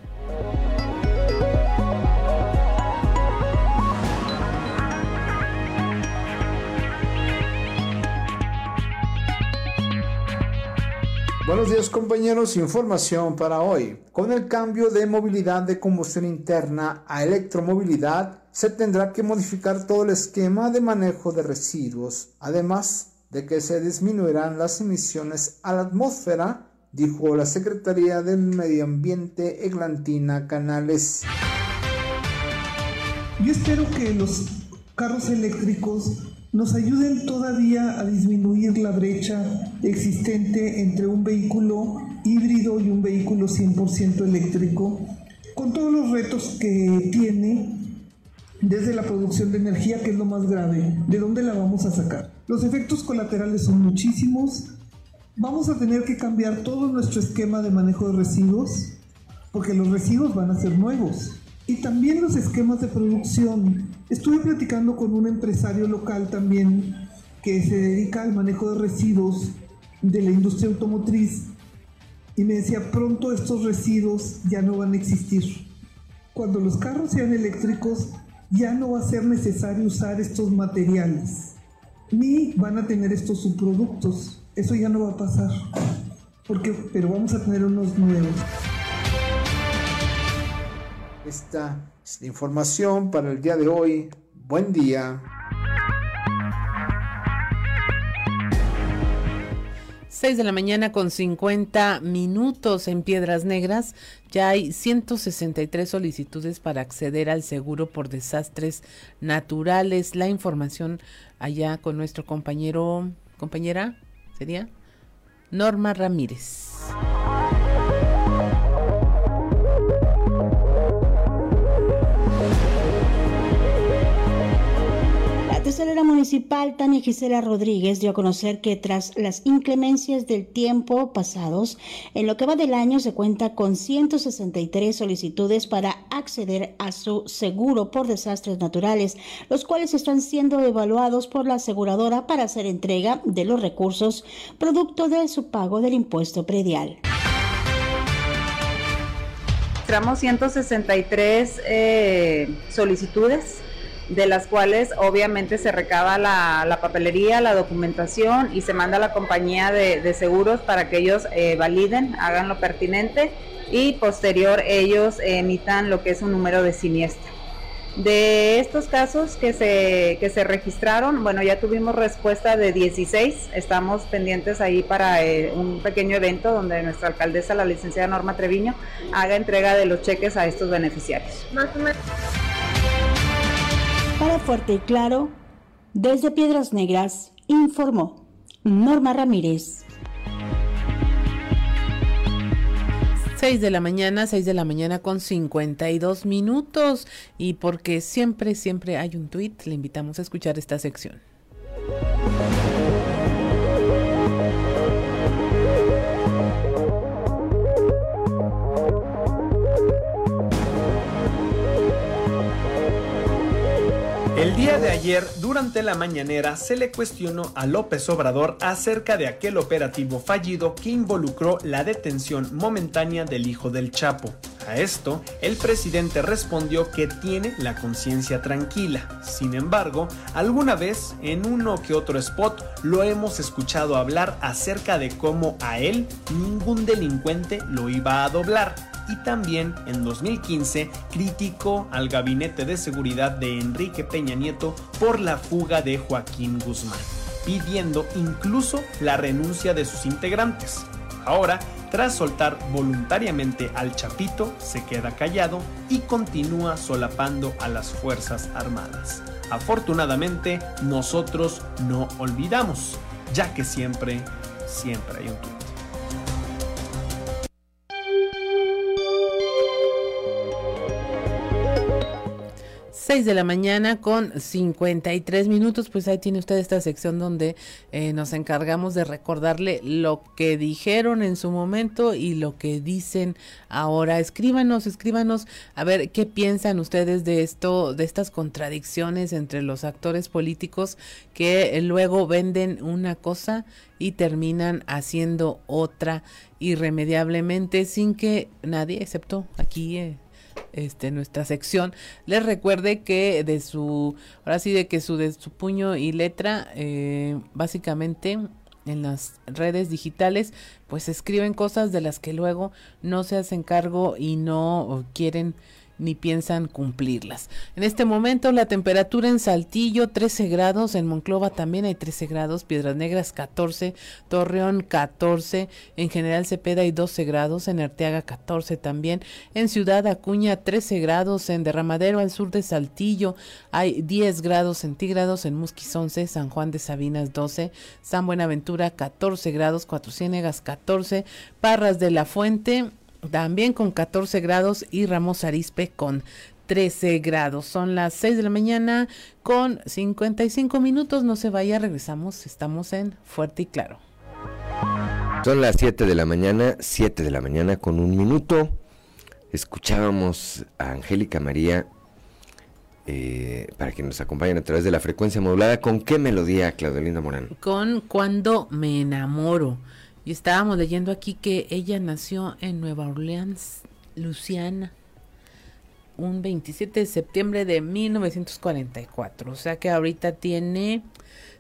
Buenos días compañeros, información para hoy. Con el cambio de movilidad de combustión interna a electromovilidad, se tendrá que modificar todo el esquema de manejo de residuos, además de que se disminuirán las emisiones a la atmósfera, dijo la Secretaría del Medio Ambiente Eglantina Canales. Yo espero que los carros eléctricos nos ayuden todavía a disminuir la brecha existente entre un vehículo híbrido y un vehículo 100% eléctrico, con todos los retos que tiene desde la producción de energía, que es lo más grave, ¿de dónde la vamos a sacar? Los efectos colaterales son muchísimos. Vamos a tener que cambiar todo nuestro esquema de manejo de residuos, porque los residuos van a ser nuevos. Y también los esquemas de producción. Estuve platicando con un empresario local también que se dedica al manejo de residuos de la industria automotriz y me decía, pronto estos residuos ya no van a existir. Cuando los carros sean eléctricos, ya no va a ser necesario usar estos materiales, ni van a tener estos subproductos. Eso ya no va a pasar, porque, pero vamos a tener unos nuevos. Esta es la información para el día de hoy. Buen día. 6 de la mañana con 50 minutos en Piedras Negras. Ya hay 163 solicitudes para acceder al seguro por desastres naturales. La información allá con nuestro compañero, compañera, sería Norma Ramírez. Tesorera municipal Tania Gisela Rodríguez dio a conocer que tras las inclemencias del tiempo pasados, en lo que va del año se cuenta con 163 solicitudes para acceder a su seguro por desastres naturales, los cuales están siendo evaluados por la aseguradora para hacer entrega de los recursos producto de su pago del impuesto predial. Tenemos 163 eh, solicitudes de las cuales obviamente se recaba la, papelería, la documentación y se manda a la compañía de, seguros para que ellos eh, validen, hagan lo pertinente y posterior ellos emitan lo que es un número de siniestro. De estos casos que se, que se registraron, bueno, ya tuvimos respuesta de 16, estamos pendientes ahí para eh, un pequeño evento donde nuestra alcaldesa, la licenciada Norma Treviño, haga entrega de los cheques a estos beneficiarios. Para Fuerte y Claro, desde Piedras Negras, informó Norma Ramírez. 6 de la mañana, 6 de la mañana con 52 minutos. Y porque siempre, siempre hay un tuit, le invitamos a escuchar esta sección. El día de ayer, durante la mañanera, se le cuestionó a López Obrador acerca de aquel operativo fallido que involucró la detención momentánea del hijo del Chapo. A esto, el presidente respondió que tiene la conciencia tranquila. Sin embargo, alguna vez, en uno que otro spot, lo hemos escuchado hablar acerca de cómo a él ningún delincuente lo iba a doblar y también en 2015 criticó al gabinete de seguridad de Enrique Peña Nieto por la fuga de Joaquín Guzmán, pidiendo incluso la renuncia de sus integrantes. Ahora, tras soltar voluntariamente al Chapito, se queda callado y continúa solapando a las Fuerzas Armadas. Afortunadamente, nosotros no olvidamos, ya que siempre, siempre hay un tuit. 6 de la mañana con 53 minutos, pues ahí tiene usted esta sección donde eh, nos encargamos de recordarle lo que dijeron en su momento y lo que dicen ahora. Escríbanos, escríbanos a ver qué piensan ustedes de esto, de estas contradicciones entre los actores políticos que luego venden una cosa y terminan haciendo otra irremediablemente sin que nadie, excepto aquí, eh, este, nuestra sección, les recuerde que de su, ahora sí de que su, de su puño y letra, eh, básicamente en las redes digitales, pues escriben cosas de las que luego no se hacen cargo y no quieren ni piensan cumplirlas. En este momento la temperatura en Saltillo 13 grados, en Monclova también hay 13 grados, Piedras Negras 14, Torreón 14, en General Cepeda hay 12 grados, en Arteaga 14 también, en Ciudad Acuña 13 grados, en Derramadero al sur de Saltillo hay 10 grados centígrados, en Musquis 11, San Juan de Sabinas 12, San Buenaventura 14 grados, Cuatro Ciénegas 14, Parras de la Fuente también con 14 grados y Ramos Arispe con 13 grados. Son las 6 de la mañana con 55 minutos. No se vaya, regresamos. Estamos en Fuerte y Claro. Son las 7 de la mañana, 7 de la mañana con un minuto. Escuchábamos a Angélica María eh, para que nos acompañen a través de la frecuencia modulada. ¿Con qué melodía, Claudelina Morán? Con Cuando me enamoro. Y estábamos leyendo aquí que ella nació en Nueva Orleans, Luciana, un 27 de septiembre de 1944. O sea que ahorita tiene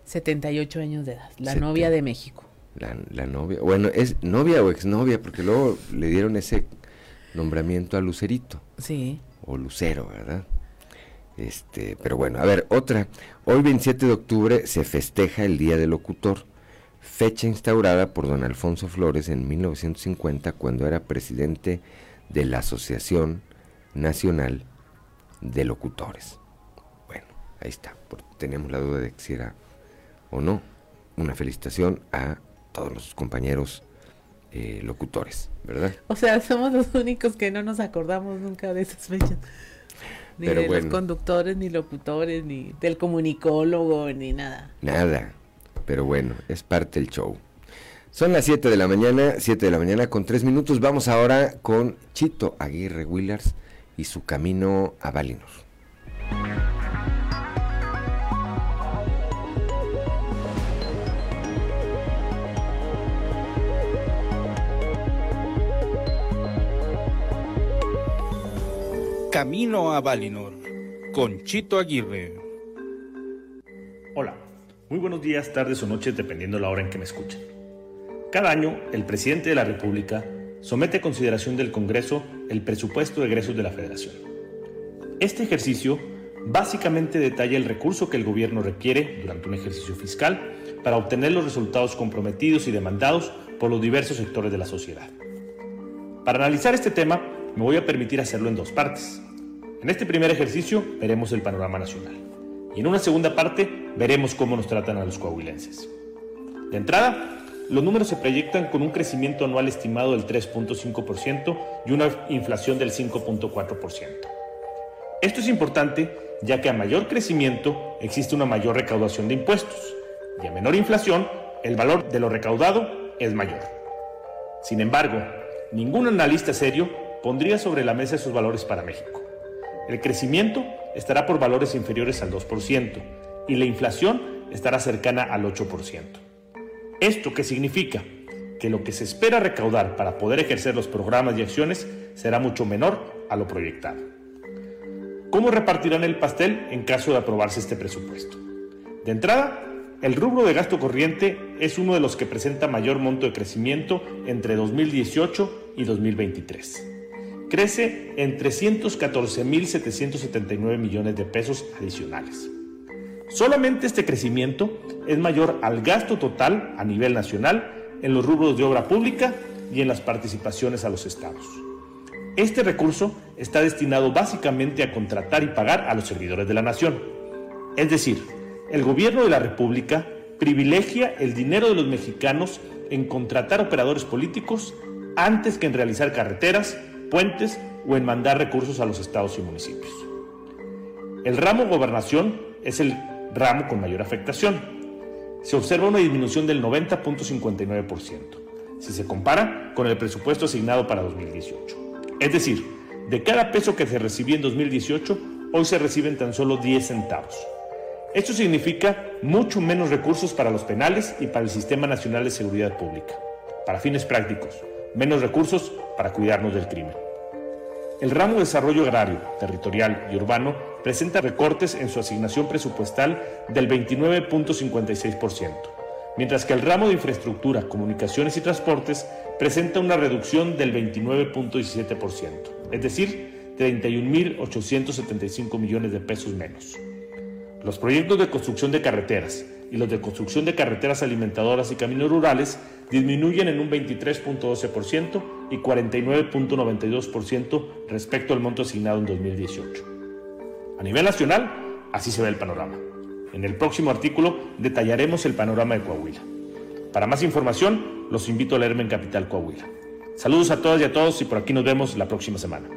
78 años de edad, la novia de México. La, novia, bueno, es novia o exnovia, porque luego le dieron ese nombramiento a Lucerito. Sí. O Lucero, ¿verdad? Este, pero bueno, a ver, otra. Hoy 27 de octubre se festeja el Día del Locutor fecha instaurada por don Alfonso Flores en 1950 cuando era presidente de la Asociación Nacional de Locutores. Bueno, ahí está, teníamos la duda de si era o no. Una felicitación a todos los compañeros eh, locutores, ¿verdad? O sea, somos los únicos que no nos acordamos nunca de esas fechas. Ni de los conductores, ni locutores, ni del comunicólogo, ni nada. Nada. Pero bueno, es parte del show. Son las 7 de la mañana, 7 de la mañana con 3 minutos. Vamos ahora con Chito Aguirre Willars y su camino a Valinor. Camino a Valinor con Chito Aguirre. Muy buenos días, tardes o noches, dependiendo la hora en que me escuchen. Cada año, el presidente de la República somete a consideración del Congreso el presupuesto de egresos de la Federación. Este ejercicio básicamente detalla el recurso que el gobierno requiere durante un ejercicio fiscal para obtener los resultados comprometidos y demandados por los diversos sectores de la sociedad. Para analizar este tema, me voy a permitir hacerlo en dos partes. En este primer ejercicio veremos el panorama nacional y en una segunda parte veremos cómo nos tratan a los coahuilenses. De entrada, los números se proyectan con un crecimiento anual estimado del 3.5% y una inflación del 5.4%. Esto es importante ya que a mayor crecimiento existe una mayor recaudación de impuestos y a menor inflación el valor de lo recaudado es mayor. Sin embargo, ningún analista serio pondría sobre la mesa esos valores para México. El crecimiento estará por valores inferiores al 2% y la inflación estará cercana al 8%. ¿Esto qué significa? Que lo que se espera recaudar para poder ejercer los programas y acciones será mucho menor a lo proyectado. ¿Cómo repartirán el pastel en caso de aprobarse este presupuesto? De entrada, el rubro de gasto corriente es uno de los que presenta mayor monto de crecimiento entre 2018 y 2023. Crece en 314.779 millones de pesos adicionales. Solamente este crecimiento es mayor al gasto total a nivel nacional en los rubros de obra pública y en las participaciones a los estados. Este recurso está destinado básicamente a contratar y pagar a los servidores de la nación. Es decir, el gobierno de la República privilegia el dinero de los mexicanos en contratar operadores políticos antes que en realizar carreteras, puentes o en mandar recursos a los estados y municipios. El ramo gobernación es el ramo con mayor afectación. Se observa una disminución del 90.59% si se compara con el presupuesto asignado para 2018. Es decir, de cada peso que se recibía en 2018, hoy se reciben tan solo 10 centavos. Esto significa mucho menos recursos para los penales y para el Sistema Nacional de Seguridad Pública. Para fines prácticos, menos recursos para cuidarnos del crimen. El ramo de desarrollo agrario, territorial y urbano presenta recortes en su asignación presupuestal del 29.56%, mientras que el ramo de infraestructura, comunicaciones y transportes presenta una reducción del 29.17%, es decir, 31.875 millones de pesos menos. Los proyectos de construcción de carreteras y los de construcción de carreteras alimentadoras y caminos rurales disminuyen en un 23.12% y 49.92% respecto al monto asignado en 2018. A nivel nacional, así se ve el panorama. En el próximo artículo detallaremos el panorama de Coahuila. Para más información, los invito a leerme en Capital Coahuila. Saludos a todas y a todos y por aquí nos vemos la próxima semana.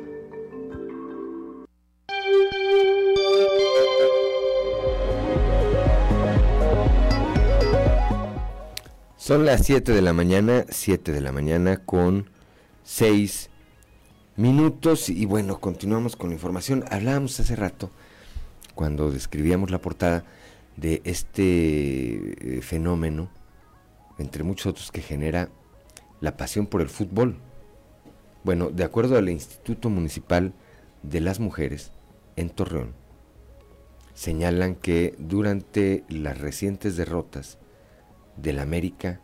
Son las 7 de la mañana, 7 de la mañana con 6 minutos y bueno, continuamos con la información. Hablábamos hace rato, cuando describíamos la portada, de este eh, fenómeno, entre muchos otros, que genera la pasión por el fútbol. Bueno, de acuerdo al Instituto Municipal de las Mujeres en Torreón, señalan que durante las recientes derrotas del América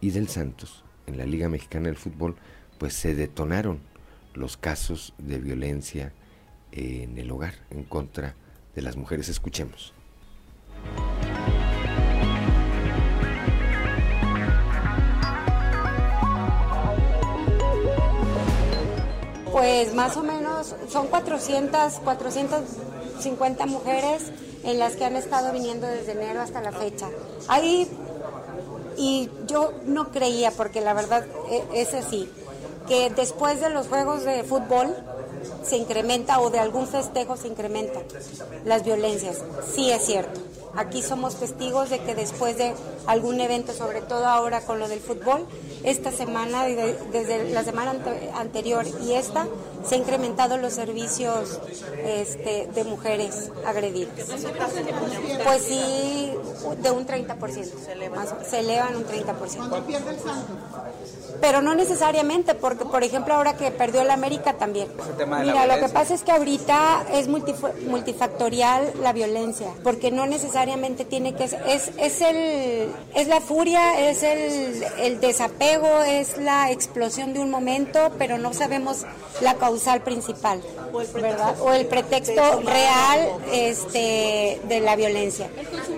y del Santos en la Liga Mexicana del Fútbol, pues se detonaron los casos de violencia en el hogar en contra de las mujeres. Escuchemos. Pues más o menos son 400, 450 mujeres en las que han estado viniendo desde enero hasta la fecha. Hay y yo no creía, porque la verdad e, es así, que después de los juegos de fútbol se incrementa o de algún festejo se incrementa las violencias. Sí es cierto. Aquí somos testigos de que después de algún evento, sobre todo ahora con lo del fútbol, esta semana, desde la semana anterior y esta, se han incrementado los servicios este, de mujeres agredidas. Pues sí, de un 30%. Se elevan un 30%. Pero no necesariamente, porque por ejemplo ahora que perdió el América también. Mira, lo que pasa es que ahorita es multifactorial la violencia, porque no necesariamente tiene que ser, es, es, el, es la furia, es el, el desapego, es la explosión de un momento, pero no sabemos la causal principal, ¿verdad? O el pretexto real este, de la violencia.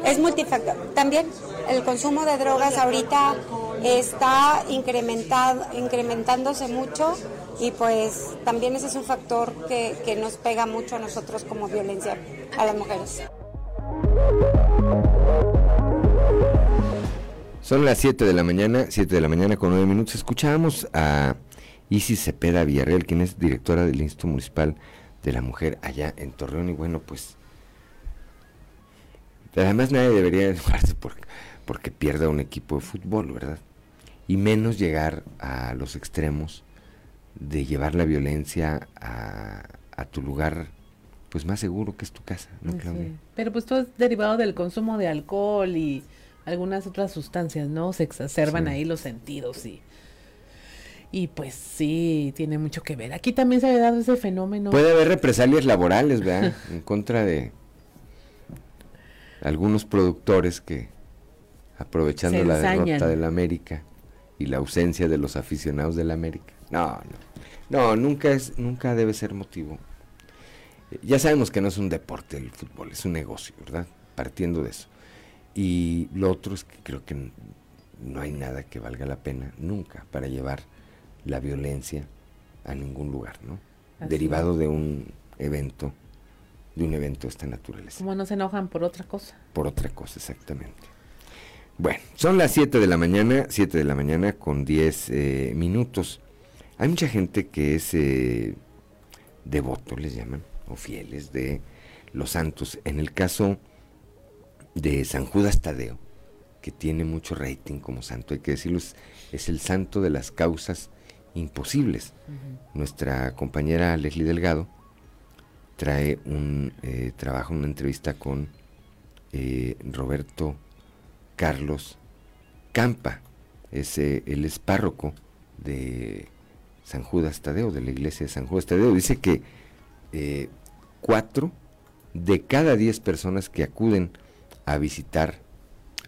Es multifactorial. También el consumo de drogas ahorita está incrementado, incrementándose mucho y pues también ese es un factor que, que nos pega mucho a nosotros como violencia a las mujeres. Son las 7 de la mañana, 7 de la mañana con 9 minutos. Escuchábamos a Isis Cepeda Villarreal, quien es directora del Instituto Municipal de la Mujer allá en Torreón. Y bueno, pues además nadie debería enojarse porque, porque pierda un equipo de fútbol, ¿verdad? Y menos llegar a los extremos de llevar la violencia a, a tu lugar pues más seguro que es tu casa, ¿no, Claudia? Pero pues todo es derivado del consumo de alcohol y algunas otras sustancias, ¿no? Se exacerban ahí los sentidos y y pues sí, tiene mucho que ver. Aquí también se ha dado ese fenómeno. Puede haber represalias laborales, ¿verdad? en contra de algunos productores que aprovechando la derrota del América y la ausencia de los aficionados del América. No, no. No, nunca es nunca debe ser motivo. Ya sabemos que no es un deporte el fútbol, es un negocio, ¿verdad? Partiendo de eso. Y lo otro es que creo que no hay nada que valga la pena nunca para llevar la violencia a ningún lugar, ¿no? Derivado de un evento, de un evento de esta naturaleza. Como no se enojan por otra cosa. Por otra cosa, exactamente. Bueno, son las 7 de la mañana, 7 de la mañana con 10 eh, minutos. Hay mucha gente que es eh, devoto, les llaman, o fieles de los santos. En el caso de San Judas Tadeo, que tiene mucho rating como santo, hay que decirlo, es, el santo de las causas imposibles. Nuestra compañera Leslie Delgado trae un eh, trabajo, una entrevista con eh, Roberto Carlos Campa. ese él es párroco de San Judas Tadeo, de la iglesia de San Judas Tadeo. Dice que eh, cuatro de cada diez personas que acuden a visitar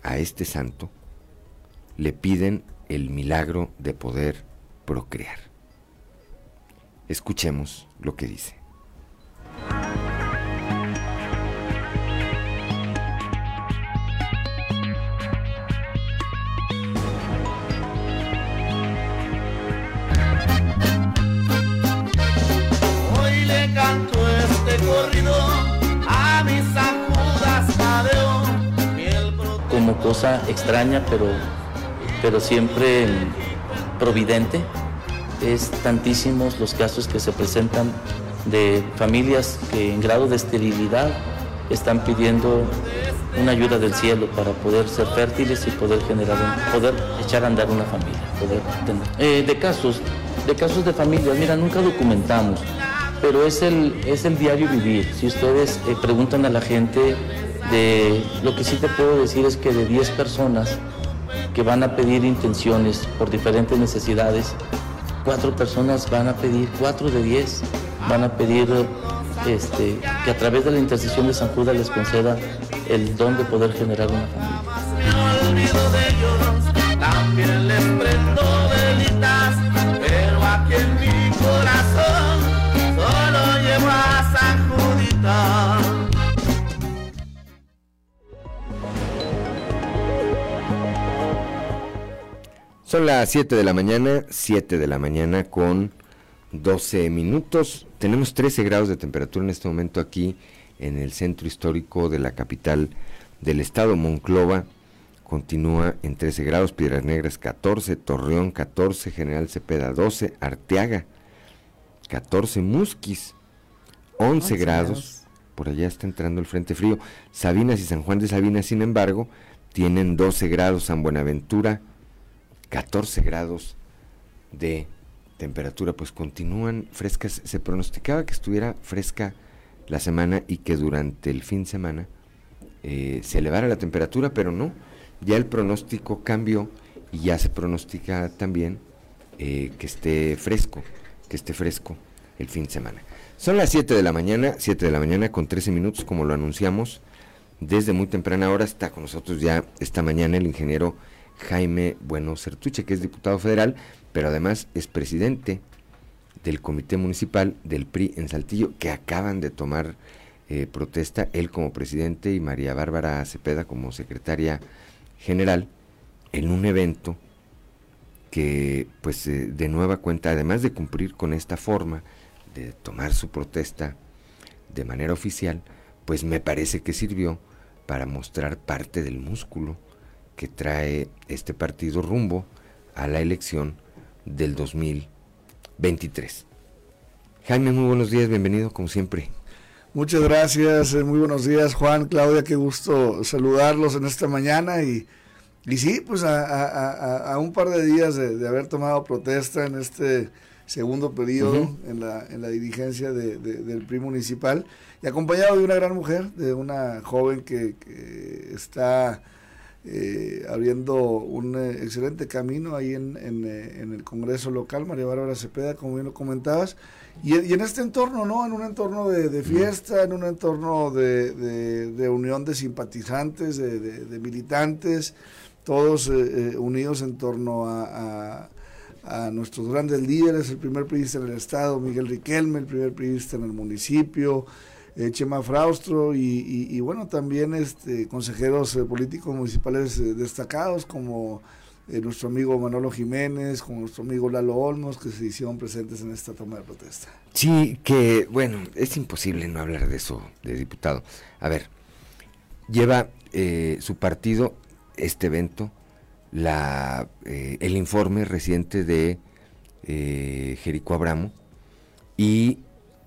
a este santo, le piden el milagro de poder procrear. Escuchemos lo que dice. Este como cosa extraña, pero, pero siempre providente. Es tantísimos los casos que se presentan de familias que en grado de esterilidad están pidiendo una ayuda del cielo para poder ser fértiles y poder generar, poder echar a andar una familia, eh, de casos, de casos de familias, mira, nunca documentamos, pero es el, es el diario vivir. Si ustedes eh, preguntan a la gente de lo que sí te puedo decir es que de 10 personas que van a pedir intenciones por diferentes necesidades, cuatro personas van a pedir, cuatro de 10 van a pedir este, que a través de la intercesión de San Judas les conceda el don de poder generar una familia. Son las 7 de la mañana, 7 de la mañana con 12 minutos. Tenemos 13 grados de temperatura en este momento aquí en el centro histórico de la capital del estado, Monclova. Continúa en 13 grados, Piedras Negras 14, Torreón 14, General Cepeda 12, Arteaga 14, Musquis 11, grados. Por allá está entrando el frente frío. Sabinas y San Juan de Sabinas, sin embargo, tienen 12 grados. San Buenaventura 14 grados de temperatura, pues continúan frescas. Se pronosticaba que estuviera fresca la semana y que durante el fin de semana eh, se elevara la temperatura, pero no. Ya el pronóstico cambió y ya se pronostica también eh, que esté fresco, que esté fresco el fin de semana. Son las 7 de la mañana, 7 de la mañana con 13 minutos, como lo anunciamos. Desde muy temprana hora está con nosotros ya esta mañana el ingeniero Jaime Bueno Certuche, que es diputado federal, pero además es presidente del Comité Municipal del PRI en Saltillo, que acaban de tomar eh, protesta, él como presidente y María Bárbara Cepeda como secretaria general, en un evento que, pues, eh, de nueva cuenta, además de cumplir con esta forma tomar su protesta de manera oficial, pues me parece que sirvió para mostrar parte del músculo que trae este partido rumbo a la elección del 2023. Jaime, muy buenos días, bienvenido como siempre. Muchas gracias, eh, muy buenos días Juan, Claudia, qué gusto saludarlos en esta mañana y, y sí, pues a, un par de días de, haber tomado protesta en este segundo periodo en, la, en la dirigencia del PRI municipal y acompañado de una gran mujer, de una joven que, está eh, abriendo un eh, excelente camino ahí en, en, el Congreso local, María Bárbara Cepeda, como bien lo comentabas, y, en este entorno, ¿no? En un entorno de, fiesta, en un entorno de, unión de simpatizantes, de, militantes, todos eh, eh, unidos en torno a, nuestros grandes líderes, el primer periodista en el Estado, Miguel Riquelme, el primer periodista en el municipio, eh, Chema Fraustro, y, bueno, también este, consejeros políticos municipales destacados como eh, nuestro amigo Manolo Jiménez, con nuestro amigo Lalo Olmos, que se hicieron presentes en esta toma de protesta. Sí, que bueno, es imposible no hablar de eso, de diputado. A ver, lleva eh, su partido este evento, la, eh, el informe reciente de Jerico Abramo y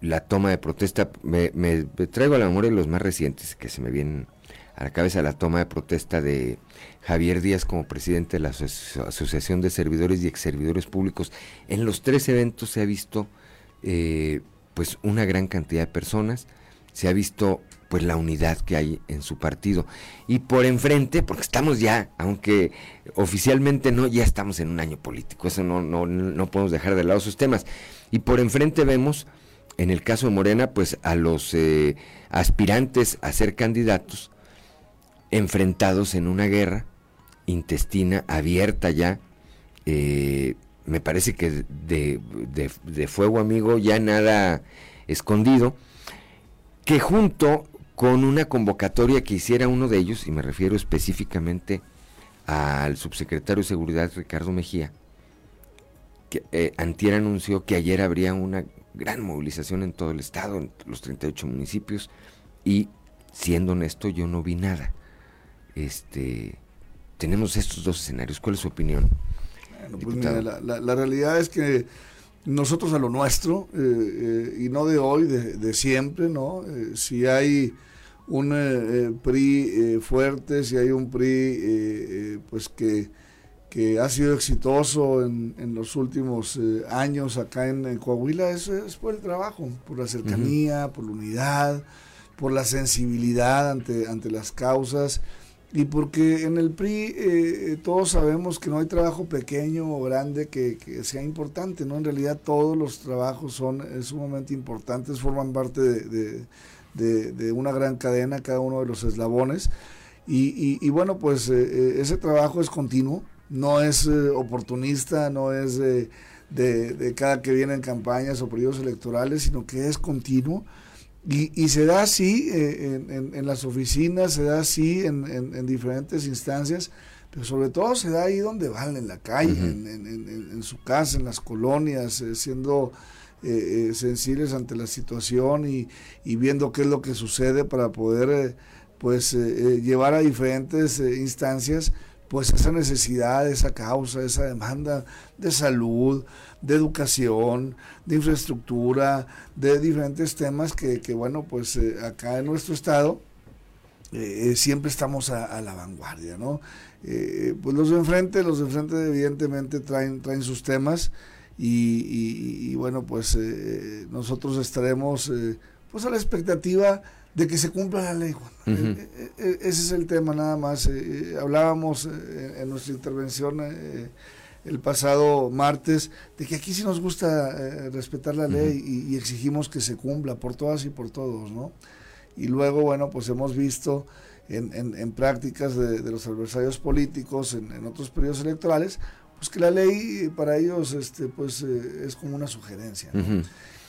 la toma de protesta. Me, me, traigo a la memoria los más recientes que se me vienen a la cabeza, la toma de protesta de Javier Díaz como presidente de la Asociación de Servidores y Exservidores Públicos. En los tres eventos se ha visto eh, pues una gran cantidad de personas, se ha visto pues la unidad que hay en su partido. Y por enfrente, porque estamos ya, aunque oficialmente no, ya estamos en un año político, eso no, no, no podemos dejar de lado esos temas. Y por enfrente vemos, en el caso de Morena, pues a los eh, aspirantes a ser candidatos enfrentados en una guerra intestina abierta ya. Eh, me parece que de, fuego amigo ya nada escondido, que junto con una convocatoria que hiciera uno de ellos, y me refiero específicamente al subsecretario de Seguridad Ricardo Mejía, que eh, antier anunció que ayer habría una gran movilización en todo el estado, en los 38 municipios, y siendo honesto, yo no vi nada. Este, tenemos estos dos escenarios. ¿Cuál es su opinión? Pues la, realidad es que nosotros a lo nuestro, eh, eh, y no de hoy, de, siempre, ¿no? Eh, si hay un PRI fuerte, si hay un PRI pues que, que, ha sido exitoso en, en los últimos años acá en, Coahuila, eso es por el trabajo, por la cercanía, por la unidad, por la sensibilidad ante, ante las causas y porque en el PRI eh, todos sabemos que no hay trabajo pequeño o grande que, sea importante, ¿no? En realidad todos los trabajos son sumamente importantes, forman parte de, una gran cadena, cada uno de los eslabones. Y, bueno, pues eh, eh, ese trabajo es continuo, no es oportunista, no es de, cada que vienen campañas o periodos electorales, sino que es continuo y, se da así eh, en, las oficinas, se da así en, diferentes instancias, pero sobre todo se da ahí donde van, en la calle, en, su casa, en las colonias, eh, siendo eh, sensibles ante la situación y, viendo qué es lo que sucede para poder pues llevar a diferentes instancias pues esa necesidad, esa causa, esa demanda de salud, de educación, de infraestructura, de diferentes temas que, bueno, pues eh, acá en nuestro estado eh, eh, siempre estamos a, la vanguardia, ¿no? pues los de enfrente, los de enfrente evidentemente traen, traen sus temas y, bueno, pues nosotros estaremos pues a la expectativa de que se cumpla la ley, eh, eh, eh, ese es el tema nada más. hablábamos en nuestra intervención el pasado martes de que aquí sí nos gusta respetar la ley y, exigimos que se cumpla por todas y por todos, ¿no? Y luego, bueno, pues hemos visto en, en, prácticas de, los adversarios políticos en, otros periodos electorales, pues que la ley para ellos este, pues, es como una sugerencia. ¿no?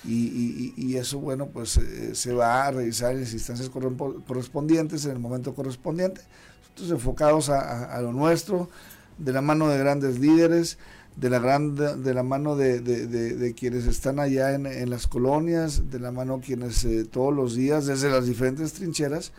y, eso, bueno, pues eh, se va a revisar en las instancias correspondientes en el momento correspondiente. Nosotros enfocados a, lo nuestro, de la mano de grandes líderes, de la, gran, de la mano de, quienes están allá en, las colonias, de la mano quienes eh, todos los días, desde las diferentes trincheras,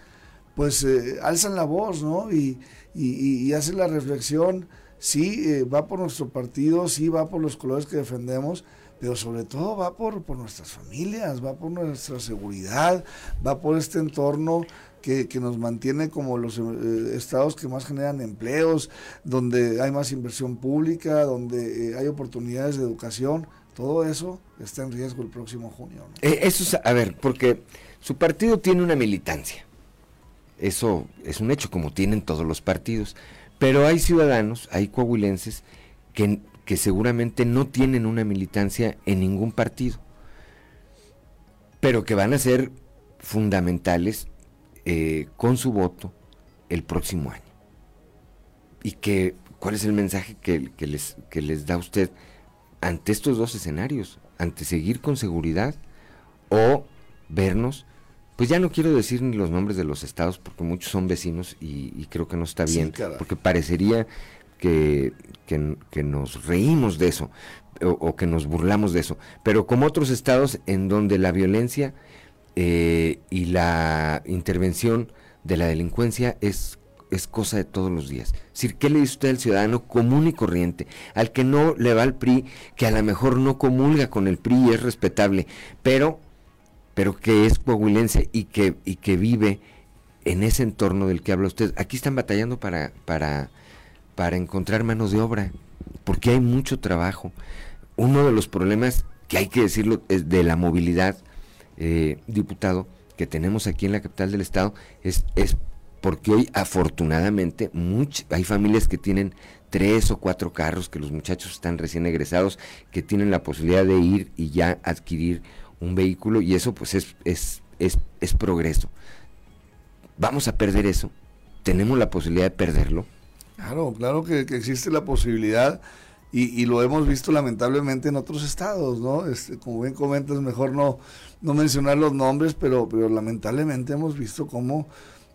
pues eh, alzan la voz, ¿no? Y, y, y hacen la reflexión, sí, eh, va por nuestro partido, sí, va por los colores que defendemos, pero sobre todo va por, por nuestras familias, va por nuestra seguridad, va por este entorno que, que, nos mantiene como los eh, estados que más generan empleos, donde hay más inversión pública, donde eh, hay oportunidades de educación, todo eso está en riesgo el próximo junio. eso es, a ver, porque su partido tiene una militancia, eso es un hecho, como tienen todos los partidos, pero hay ciudadanos, hay coahuilenses que, que seguramente no tienen una militancia en ningún partido, pero que van a ser fundamentales eh, con su voto el próximo año. ¿Y que, cuál es el mensaje que, que, les, que les da usted ante estos dos escenarios? Ante seguir con seguridad o vernos, pues ya no quiero decir ni los nombres de los estados porque muchos son vecinos y, y creo que no está bien, Sí, porque parecería que, que, que nos reímos de eso o, o que nos burlamos de eso, pero como otros estados en donde la violencia eh, y la intervención de la delincuencia es, es cosa de todos los días. Es decir, ¿qué le dice usted al ciudadano común y corriente? Al que no le va al PRI, que a lo mejor no comulga con el PRI y es respetable, pero, pero que es coahuilense y que, y que vive en ese entorno del que habla usted. Aquí están batallando para, para, para encontrar manos de obra, porque hay mucho trabajo. Uno de los problemas, que hay que decirlo, es de la movilidad, eh, diputado, que tenemos aquí en la capital del estado, es, es porque hoy afortunadamente much, hay familias que tienen tres o cuatro carros, que los muchachos están recién egresados, que tienen la posibilidad de ir y ya adquirir un vehículo y eso pues es, es, es, es progreso. Vamos a perder eso, tenemos la posibilidad de perderlo. Claro, claro que, existe la posibilidad y, lo hemos visto lamentablemente en otros estados, ¿no? Este, como bien comentas, mejor no, no mencionar los nombres, pero, pero lamentablemente hemos visto cómo,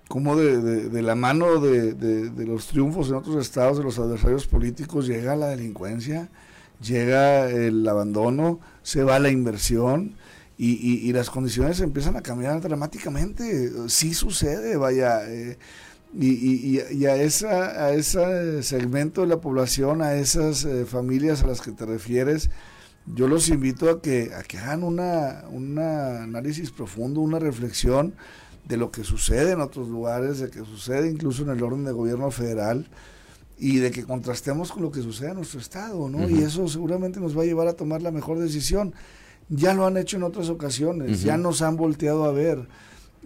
cómo de, de, de la mano de, de, los triunfos en otros estados de los adversarios políticos llega la delincuencia, llega el abandono, se va la inversión. Y, y, y las condiciones empiezan a cambiar dramáticamente. Sí sucede, vaya. Eh, y, y, y, a, esa, a ese segmento de la población, a esas eh, familias a las que te refieres, yo los invito a que, a que hagan una, un análisis profundo, una reflexión de lo que sucede en otros lugares, de que sucede incluso en el orden de gobierno federal y de que contrastemos con lo que sucede en nuestro estado, ¿no? Uh -huh. Y eso seguramente nos va a llevar a tomar la mejor decisión. Ya lo han hecho en otras ocasiones, uh -huh. ya nos han volteado a ver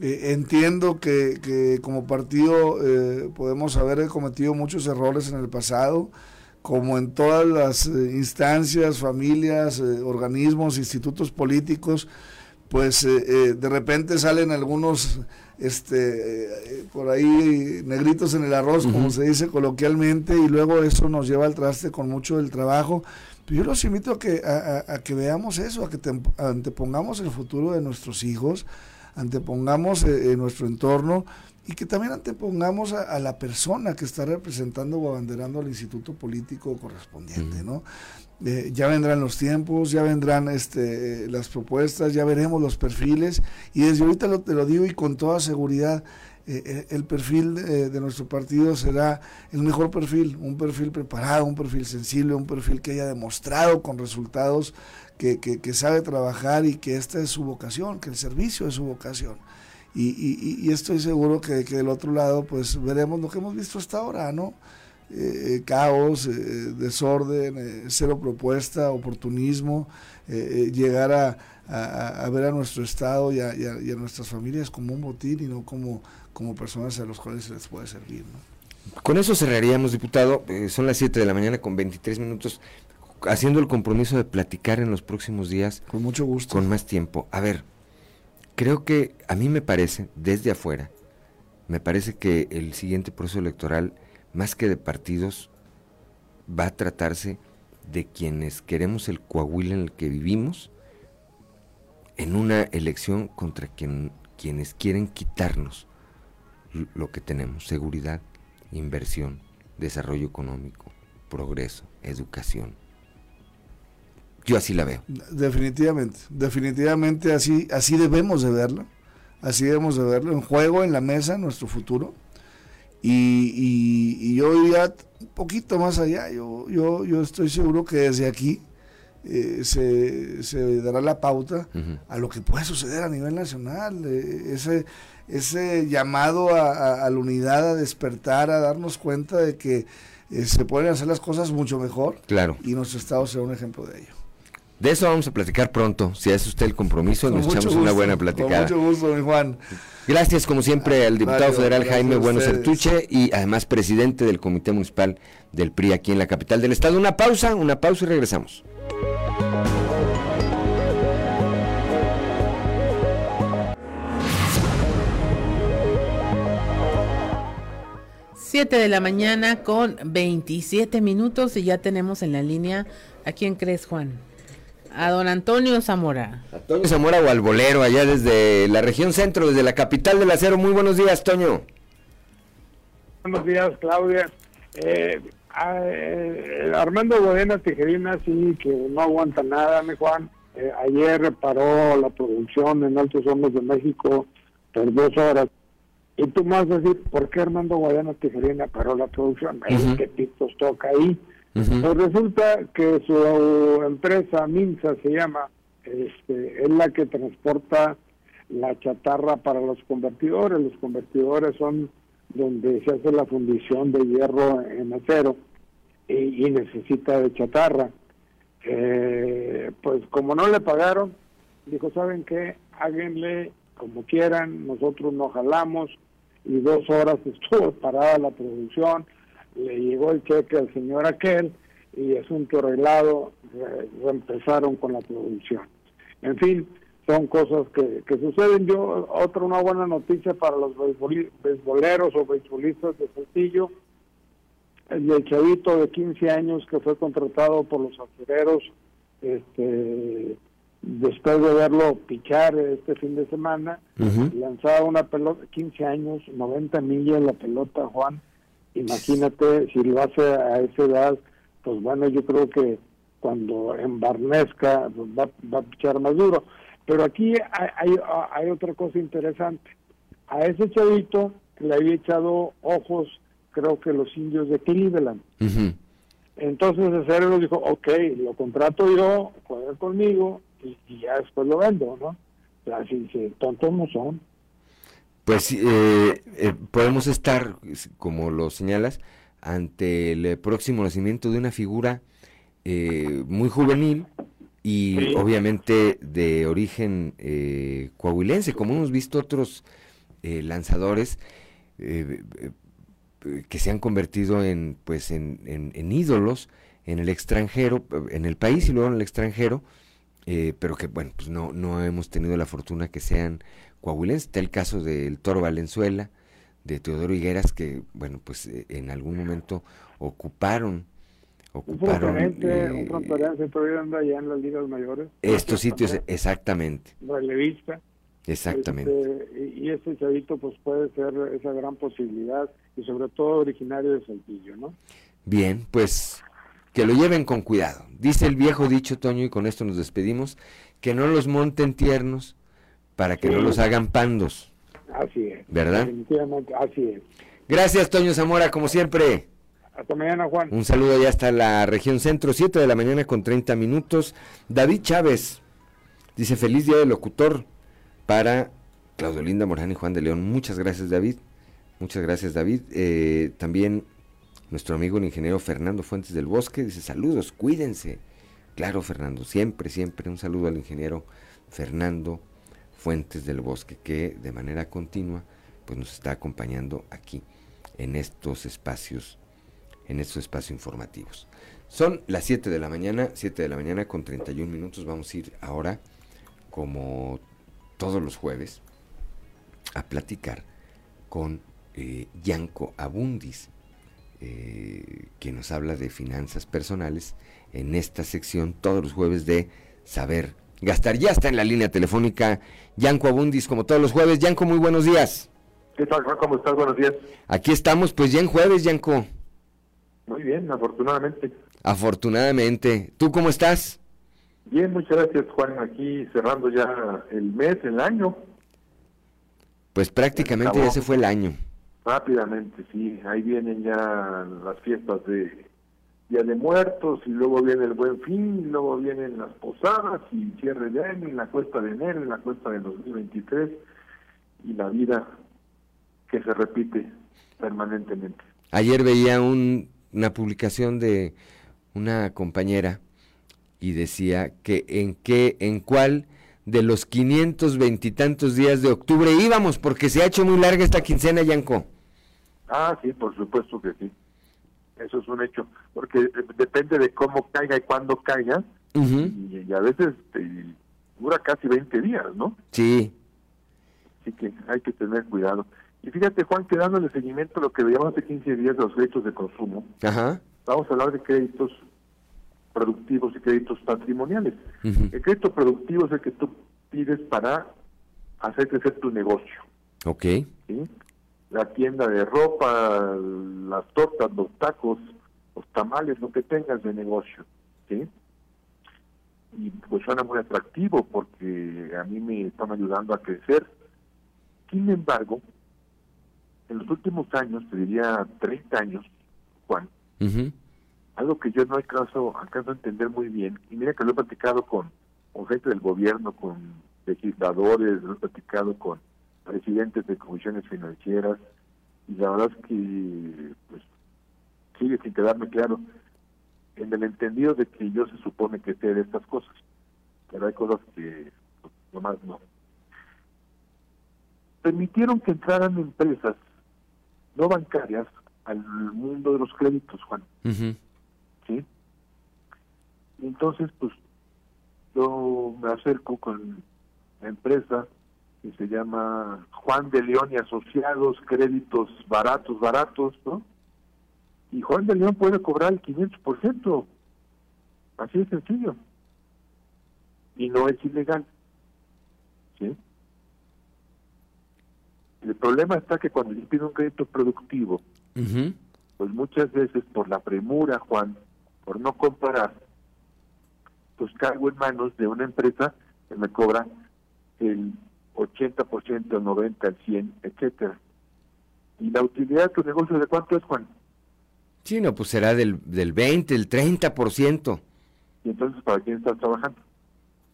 eh, entiendo que, que, como partido eh, podemos haber cometido muchos errores en el pasado, como en todas las eh, instancias, familias, eh, organismos, institutos políticos, pues eh, de repente salen algunos este por ahí negritos en el arroz, uh -huh. como se dice coloquialmente, y luego eso nos lleva al traste con mucho del trabajo. Yo los invito a que, a, a, a que veamos eso, a que te, antepongamos el futuro de nuestros hijos, antepongamos eh, nuestro entorno y que también antepongamos a, a, la persona que está representando o abanderando al instituto político correspondiente. ¿no? Eh, ya vendrán los tiempos, ya vendrán este, las propuestas, ya veremos los perfiles y desde ahorita lo, te lo digo y con toda seguridad, eh, el perfil de, de, nuestro partido será el mejor perfil, un perfil preparado, un perfil sensible, un perfil que haya demostrado con resultados que, sabe trabajar y que esta es su vocación, que el servicio es su vocación. Y, y, y estoy seguro que, del otro lado pues veremos lo que hemos visto hasta ahora, ¿no? Eh, caos, eh, desorden, eh, cero propuesta, oportunismo, llegar a, ver a nuestro Estado y a, nuestras familias como un botín y no como, como personas a los cuales se les puede servir. ¿no? Con eso cerraríamos, diputado. son las 7 de la mañana con 23 minutos haciendo el compromiso de platicar en los próximos días. Con mucho gusto. Con más tiempo. A ver, creo que a mí me parece, desde afuera, me parece que el siguiente proceso electoral, más que de partidos, va a tratarse de quienes queremos el Coahuila en el que vivimos, en una elección contra quien, quienes quieren quitarnos lo que tenemos, seguridad, inversión, desarrollo económico, progreso, educación. Yo así la veo. Definitivamente, definitivamente así, así debemos de verla, así debemos de verlo, en juego, en la mesa, nuestro futuro. Y, y, yo diría un poquito más allá, yo, yo, yo estoy seguro que desde aquí eh, se, se, dará la pauta a lo que puede suceder a nivel nacional, eh, ese, ese llamado a, la unidad, a despertar, a darnos cuenta de que eh, se pueden hacer las cosas mucho mejor. Claro. Y nuestro Estado será un ejemplo de ello. De eso vamos a platicar pronto. Si es usted el compromiso, nos echamos una buena platicada. Con mucho gusto, mi Juan. Gracias, como siempre, al diputado federal Jaime Bueno Sertuche y además presidente del Comité Municipal del PRI aquí en la capital del Estado. Una pausa, una pausa y regresamos. Siete de la mañana con 27 minutos y ya tenemos en la línea a quién crees, Juan. A don Antonio Zamora. Antonio Zamora o al bolero, allá desde la región centro, desde la capital del acero. Muy buenos días, Toño. Buenos días, Claudia. Eh, eh, Armando Godena Tijerina sí que no aguanta nada, mi Juan. Eh, ayer reparó la producción en Altos Hornos de México por dos horas. Y tú me vas a decir, ¿por qué Armando Guadiana Tijerina paró la producción? ¿Qué tipos toca ahí? Pues resulta que su empresa, Minsa se llama, este, es la que transporta la chatarra para los convertidores. Los convertidores son donde se hace la fundición de hierro en acero y, necesita de chatarra. Eh, pues como no le pagaron, dijo, ¿saben qué? Háganle como quieran, nosotros nos jalamos y dos horas estuvo parada la producción le llegó el cheque al señor aquel y asunto arreglado, empezaron con la producción. En fin, son cosas que, que suceden. Yo, otra una buena noticia para los beisboleros o beisbolistas de Saltillo, el chavito de 15 años que fue contratado por los acereros, este, después de verlo pichar este fin de semana, lanzaba una pelota, 15 años, 90 millas la pelota, Juan, Imagínate si lo hace a esa edad, pues bueno, yo creo que cuando embarnezca pues va, va a pichar más duro. Pero aquí hay, hay, otra cosa interesante. A ese chavito le había echado ojos, creo que los indios de Cleveland. Entonces el cerebro dijo, ok, lo contrato yo, juega conmigo y, ya después lo vendo, ¿no? Así, tontos no son pues eh, eh, podemos estar, como lo señalas, ante el próximo nacimiento de una figura eh, muy juvenil y obviamente de origen coahuilense, como hemos visto otros lanzadores que se han convertido en, pues, en, en, ídolos en el extranjero, en el país y luego en el extranjero, pero que bueno, pues no, no hemos tenido la fortuna que sean coahuilense. Está el caso del Toro Valenzuela, de Teodoro Higueras, que, bueno, pues eh, en algún momento ocuparon ocuparon un un allá en las ligas mayores. estos sitios exactamente. Relevista. Exactamente. Este, y este chavito pues puede ser esa gran posibilidad y sobre todo originario de Saltillo no bien pues que lo lleven con cuidado dice el viejo dicho Toño y con esto nos despedimos que no los monten tiernos para que no los hagan pandos. Así es. ¿Verdad? así es. Gracias, Toño Zamora, como siempre. Hasta mañana, Juan. Un saludo ya hasta la región centro, 7 de la mañana con 30 minutos. David Chávez dice: Feliz día del locutor para Claudio Linda Morán y Juan de León. Muchas gracias, David. Muchas gracias, David. Eh, también nuestro amigo el ingeniero Fernando Fuentes del Bosque dice: Saludos, cuídense. Claro, Fernando, siempre, siempre un saludo al ingeniero Fernando Fuentes del Bosque, que de manera continua pues nos está acompañando aquí en estos espacios, en estos espacios informativos. Son las 7 de la mañana, 7 de la mañana con 31 minutos. Vamos a ir ahora, como todos los jueves, a platicar con eh, Yanko Abundis, eh, que nos habla de finanzas personales en esta sección todos los jueves de Saber Gastar. Ya está en la línea telefónica Yanko Abundis, como todos los jueves. Yanko, muy buenos días. ¿Qué tal, Juan? ¿Cómo estás? Buenos días. Aquí estamos, pues ya en jueves, Yanko. Muy bien, afortunadamente. Afortunadamente. ¿Tú cómo estás? Bien, muchas gracias, Juan. Aquí cerrando ya el mes, el año. Pues prácticamente ya se fue el año. Rápidamente, sí. Ahí vienen ya las fiestas de Día de Muertos y luego viene el Buen Fin y luego vienen las posadas y cierre de año y la cuesta de enero y la cuesta de 2023 y la vida que se repite permanentemente. Ayer veía un, una publicación de una compañera y decía que en qué, en cuál de los 520 y tantos días de octubre íbamos, porque se ha hecho muy larga esta quincena, Yanko. Ah, sí, por supuesto que sí. Eso es un hecho, porque eh, depende de cómo caiga y cuándo caiga, y, y, a veces eh, dura casi 20 días, ¿no? Sí. Así que hay que tener cuidado. Y fíjate, Juan, que dándole seguimiento a lo que veíamos hace 15 días de los créditos de consumo, Ajá. vamos a hablar de créditos productivos y créditos patrimoniales. El crédito productivo es el que tú pides para hacer crecer tu negocio. Ok. ¿sí? La tienda de ropa, las tortas, los tacos, los tamales, lo que tengas de negocio. ¿sí? Y pues suena muy atractivo porque a mí me están ayudando a crecer. Sin embargo, en los últimos años, te diría 30 años, Juan, algo que yo no alcanzo, alcanzo a entender muy bien, y mira que lo he platicado con, gente del gobierno, con legisladores, lo he platicado con presidentes de comisiones financieras, y la verdad es que pues sigue sin quedarme claro en el entendido de que yo se supone que sé de estas cosas, pero hay cosas que pues, nomás no. Permitieron que entraran empresas no bancarias al mundo de los créditos, Juan. ¿Sí? Entonces, pues, yo me acerco con la empresa que se llama Juan de León y Asociados, créditos baratos, baratos, ¿no? Y Juan de León puede cobrar el 500%. Así de sencillo. Y no es ilegal. ¿Sí? El problema está que cuando yo pido un crédito productivo, pues muchas veces por la premura, Juan, por no comparar, pues caigo en manos de una empresa que me cobra el 80%, el 90%, el 100%, etcétera. ¿Y la utilidad de tu negocio de cuánto es, Juan? Sí, no, pues será del, del 20, el 30%. ¿Y entonces para quién estás trabajando?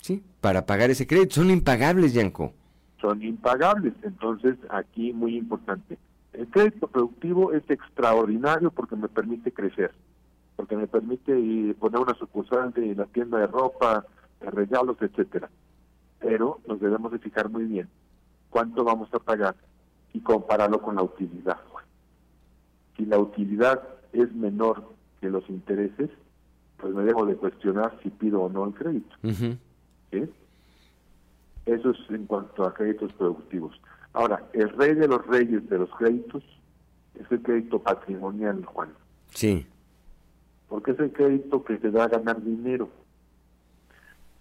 Sí, para pagar ese crédito. Son impagables, Yanko. Son impagables. Entonces, aquí muy importante. El crédito productivo es extraordinario porque me permite crecer, porque me permite poner una sucursal de la tienda de ropa, de regalos, etcétera. Pero nos debemos de fijar muy bien cuánto vamos a pagar y compararlo con la utilidad. Si la utilidad es menor que los intereses, pues me debo de cuestionar si pido o no el crédito. ¿Sí? Eso es en cuanto a créditos productivos. Ahora, el rey de los reyes de los créditos es el crédito patrimonial, Juan. Sí. Porque es el crédito que te da a ganar dinero.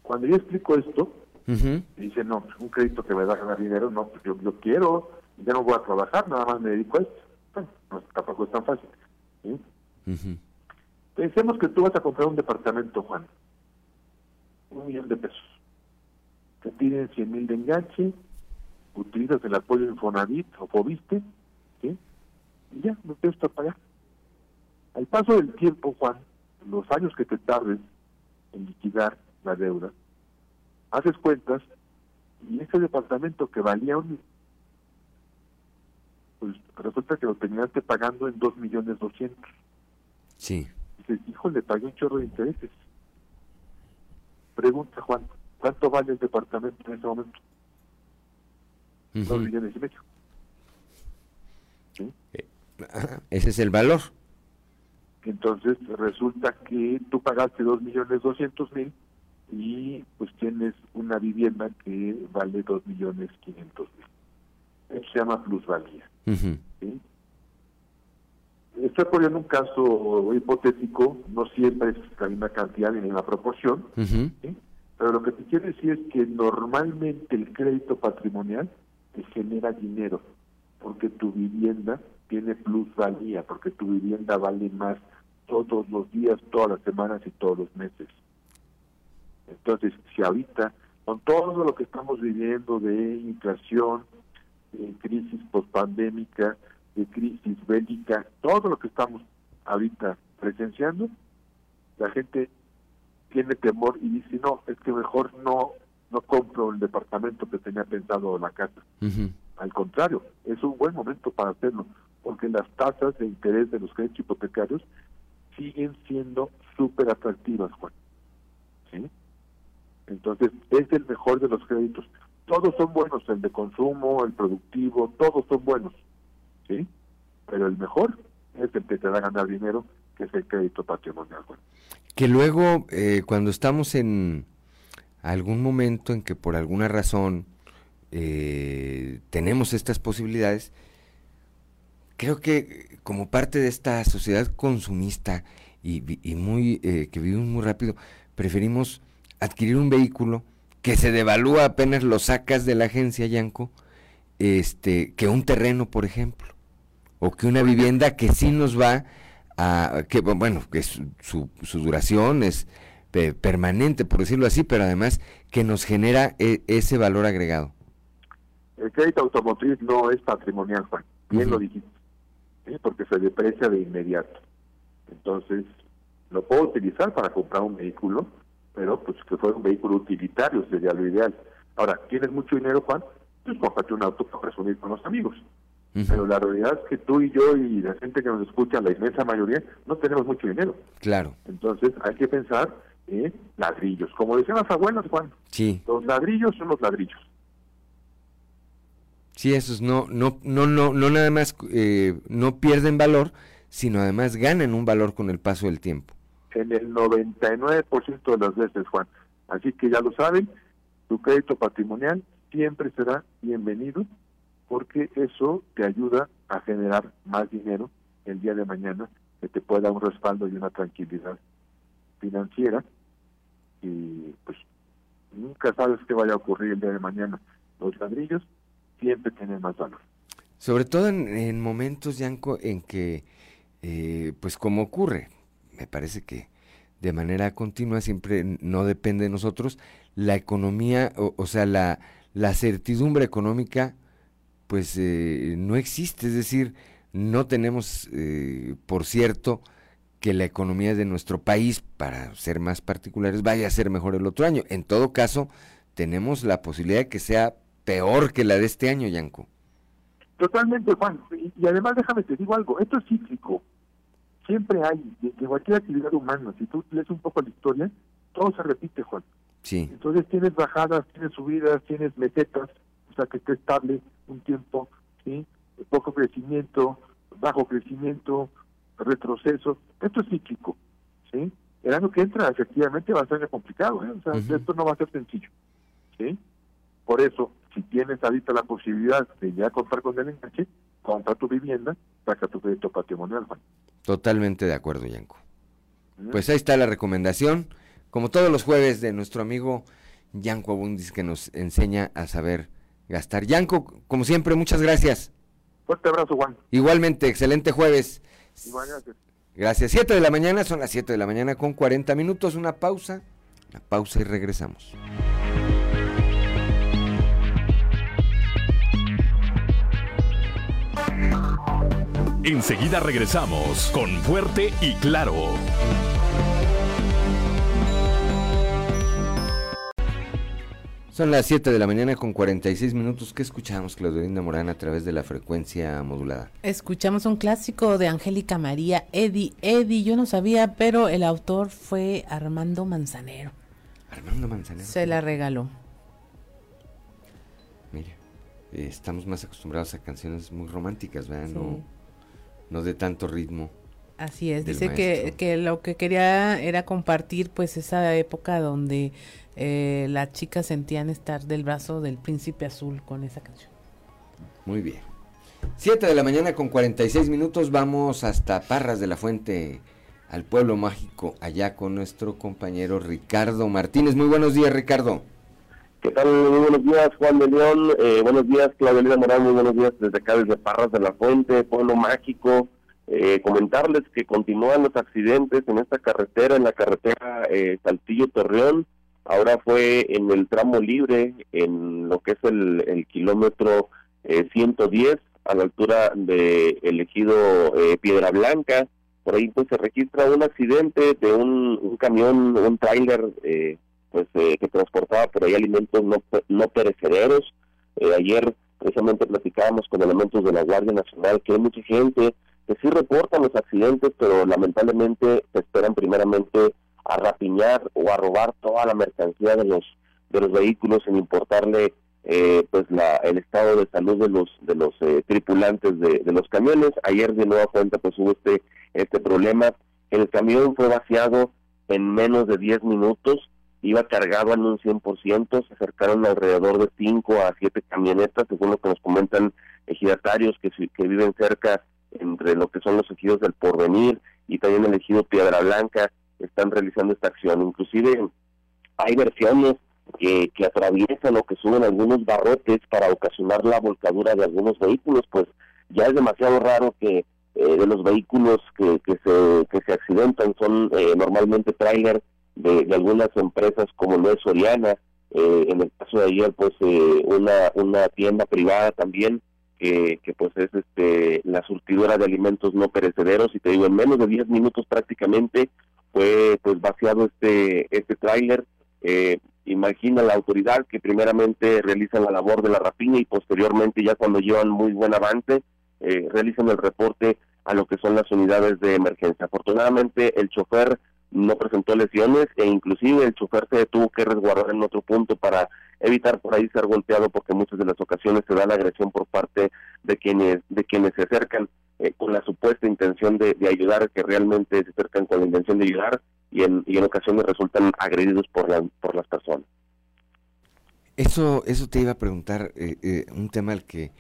Cuando yo explico esto, dice, no, pues, un crédito que me da a ganar dinero, no, pues yo, yo quiero, ya no voy a trabajar, nada más me dedico a esto. Bueno, no, tampoco es tan fácil. ¿sí? Pensemos que tú vas a comprar un departamento, Juan. Un millón de pesos. Te piden 100 mil de enganche, utilizas el apoyo Infonavit o Fobiste, ¿sí? Y ya, no tienes que pagar. Al paso del tiempo, Juan, los años que te tardes en liquidar la deuda, haces cuentas y ese departamento que valía un pues resulta que lo terminaste pagando en dos millones doscientos. Sí. Dices, hijo, le pagué un chorro de intereses. Pregunta, Juan, ¿cuánto vale el departamento en ese momento? Dos millones y medio. ¿Sí? Ese es el valor. Entonces resulta que tú pagaste dos millones doscientos mil y pues tienes una vivienda que vale dos millones quinientos mil. Eso se llama plusvalía. ¿sí? Estoy poniendo un caso hipotético, no siempre es la misma cantidad ni en la proporción, ¿sí? pero lo que te quiero decir es que normalmente el crédito patrimonial te genera dinero, porque tu vivienda tiene plusvalía, porque tu vivienda vale más todos los días, todas las semanas y todos los meses. Entonces, si ahorita, con todo lo que estamos viviendo de inflación, de crisis pospandémica, de crisis bélica, todo lo que estamos ahorita presenciando, la gente tiene temor y dice, no, es que mejor no no compro el departamento que tenía pensado la casa. Al contrario, es un buen momento para hacerlo, porque las tasas de interés de los créditos hipotecarios siguen siendo súper atractivas, Juan. ¿Sí? Entonces, es el mejor de los créditos. Todos son buenos, el de consumo, el productivo, todos son buenos. ¿Sí? Pero el mejor es el que te da ganar dinero, que es el crédito patrimonial. Juan. Que luego, eh, cuando estamos en algún momento en que por alguna razón eh, tenemos estas posibilidades, creo que como parte de esta sociedad consumista y, muy eh, que vivimos muy rápido, preferimos adquirir un vehículo que se devalúa apenas lo sacas de la agencia Yanco, este, que un terreno, por ejemplo, o que una vivienda que sí nos va a, que bueno, que su, su duración es permanente, por decirlo así, pero además que nos genera e, ese valor agregado. El crédito automotriz no es patrimonial, Juan, bien lo dijiste, porque se deprecia de inmediato. Entonces, lo puedo utilizar para comprar un vehículo, pero pues que fuera un vehículo utilitario sería lo ideal. Ahora, ¿tienes mucho dinero, Juan? Pues cómprate un auto para presumir con los amigos. Pero la realidad es que tú y yo y la gente que nos escucha, la inmensa mayoría, no tenemos mucho dinero. Claro. Entonces hay que pensar ¿eh? ladrillos. Como decían las abuelas, Juan, sí. los ladrillos son los ladrillos. Sí, esos no, no, no, no, no nada más eh, no pierden valor, sino además ganan un valor con el paso del tiempo. En el 99% de las veces, Juan. Así que ya lo saben, tu crédito patrimonial siempre será bienvenido porque eso te ayuda a generar más dinero el día de mañana que te pueda dar un respaldo y una tranquilidad financiera y pues nunca sabes qué vaya a ocurrir el día de mañana. Los ladrillos siempre tienen más valor. Sobre todo en, momentos, Yanko, en que, eh, pues como ocurre, me parece que de manera continua siempre no depende de nosotros, la economía, o, sea, la, la certidumbre económica, pues eh, no existe, es decir, no tenemos, eh, por cierto, que la economía de nuestro país, para ser más particulares, vaya a ser mejor el otro año. En todo caso, tenemos la posibilidad de que sea peor que la de este año, Yanko. Totalmente, Juan. Y, además, déjame te digo algo, esto es cíclico. Siempre hay, de, cualquier actividad humana, si tú lees un poco la historia, todo se repite, Juan. Sí. Entonces tienes bajadas, tienes subidas, tienes mesetas, o sea que esté estable un tiempo, ¿sí? Poco crecimiento, bajo crecimiento, retroceso, esto es cíclico, ¿sí? El año que entra efectivamente va a ser complicado, ¿eh? o sea, esto no va a ser sencillo, ¿sí? Por eso, si tienes ahorita la posibilidad de ya contar con el enganche, compra tu vivienda, saca tu crédito patrimonial, Juan. Totalmente de acuerdo, Yanko. Pues ahí está la recomendación, como todos los jueves de nuestro amigo Yanko Abundis que nos enseña a saber gastar. Yanko, como siempre, muchas gracias. Fuerte abrazo, Juan. Igualmente, excelente jueves. gracias. Gracias. 7 de la mañana, son las 7 de la mañana con 40 minutos. Una pausa. Una pausa y regresamos. Enseguida regresamos con Fuerte y Claro. Son las 7 de la mañana con 46 minutos. ¿Qué escuchamos, Claudelina Morán, a través de la frecuencia modulada? Escuchamos un clásico de Angélica María, Eddie. Eddie, yo no sabía, pero el autor fue Armando Manzanero. Armando Manzanero. Se la regaló. Mira, eh, estamos más acostumbrados a canciones muy románticas, ¿verdad? No, no de tanto ritmo. Así es, dice que, que lo que quería era compartir pues esa época donde eh, las chicas sentían estar del brazo del príncipe azul con esa canción. Muy bien. 7 de la mañana con 46 minutos, vamos hasta Parras de la Fuente, al pueblo mágico, allá con nuestro compañero Ricardo Martínez. Muy buenos días, Ricardo. ¿Qué tal? Muy buenos días, Juan de León. Eh, buenos días, Claudia Morán. Muy buenos días desde acá, desde Parras de la Fuente, pueblo mágico. Eh, comentarles que continúan los accidentes en esta carretera, en la carretera eh, Saltillo-Torreón Ahora fue en el tramo libre, en lo que es el, kilómetro 110 a la altura de el ejido Piedra Blanca. Por ahí pues se registra un accidente de un, un camión, un tráiler pues que transportaba por ahí alimentos no, no perecederos. ayer precisamente platicábamos con elementos de la Guardia Nacional que hay mucha gente que sí reportan los accidentes, pero lamentablemente se esperan primeramente a rapiñar o a robar toda la mercancía de los de los vehículos sin importarle eh, pues la, el estado de salud de los de los eh, tripulantes de, de, los camiones. Ayer de nueva cuenta pues hubo este este problema. El camión fue vaciado en menos de 10 minutos, iba cargado en un 100%, se acercaron alrededor de 5 a 7 camionetas, según lo que nos comentan ejidatarios que, que viven cerca entre lo que son los ejidos del Porvenir y también el ejido Piedra Blanca, están realizando esta acción. Inclusive hay versiones que, que atraviesan o que suben algunos barrotes para ocasionar la volcadura de algunos vehículos, pues ya es demasiado raro que eh, de los vehículos que, que, se, que se accidentan son eh, normalmente trailers de, algunas empresas como lo es Soriana, eh, en el caso de ayer pues una, una tienda privada también que, que pues es este la surtidora de alimentos no perecederos y te digo en menos de 10 minutos prácticamente fue pues vaciado este este tráiler. Eh, imagina la autoridad que primeramente realizan la labor de la rapiña y posteriormente ya cuando llevan muy buen avance eh, realizan el reporte a lo que son las unidades de emergencia. Afortunadamente el chofer no presentó lesiones e inclusive el chofer se tuvo que resguardar en otro punto para evitar por ahí ser golpeado porque muchas de las ocasiones se da la agresión por parte de quienes de quienes se acercan eh, con la supuesta intención de, ayudar que realmente se acercan con la intención de ayudar y en, y en ocasiones resultan agredidos por la, por las personas. Eso eso te iba a preguntar eh, eh, un tema al que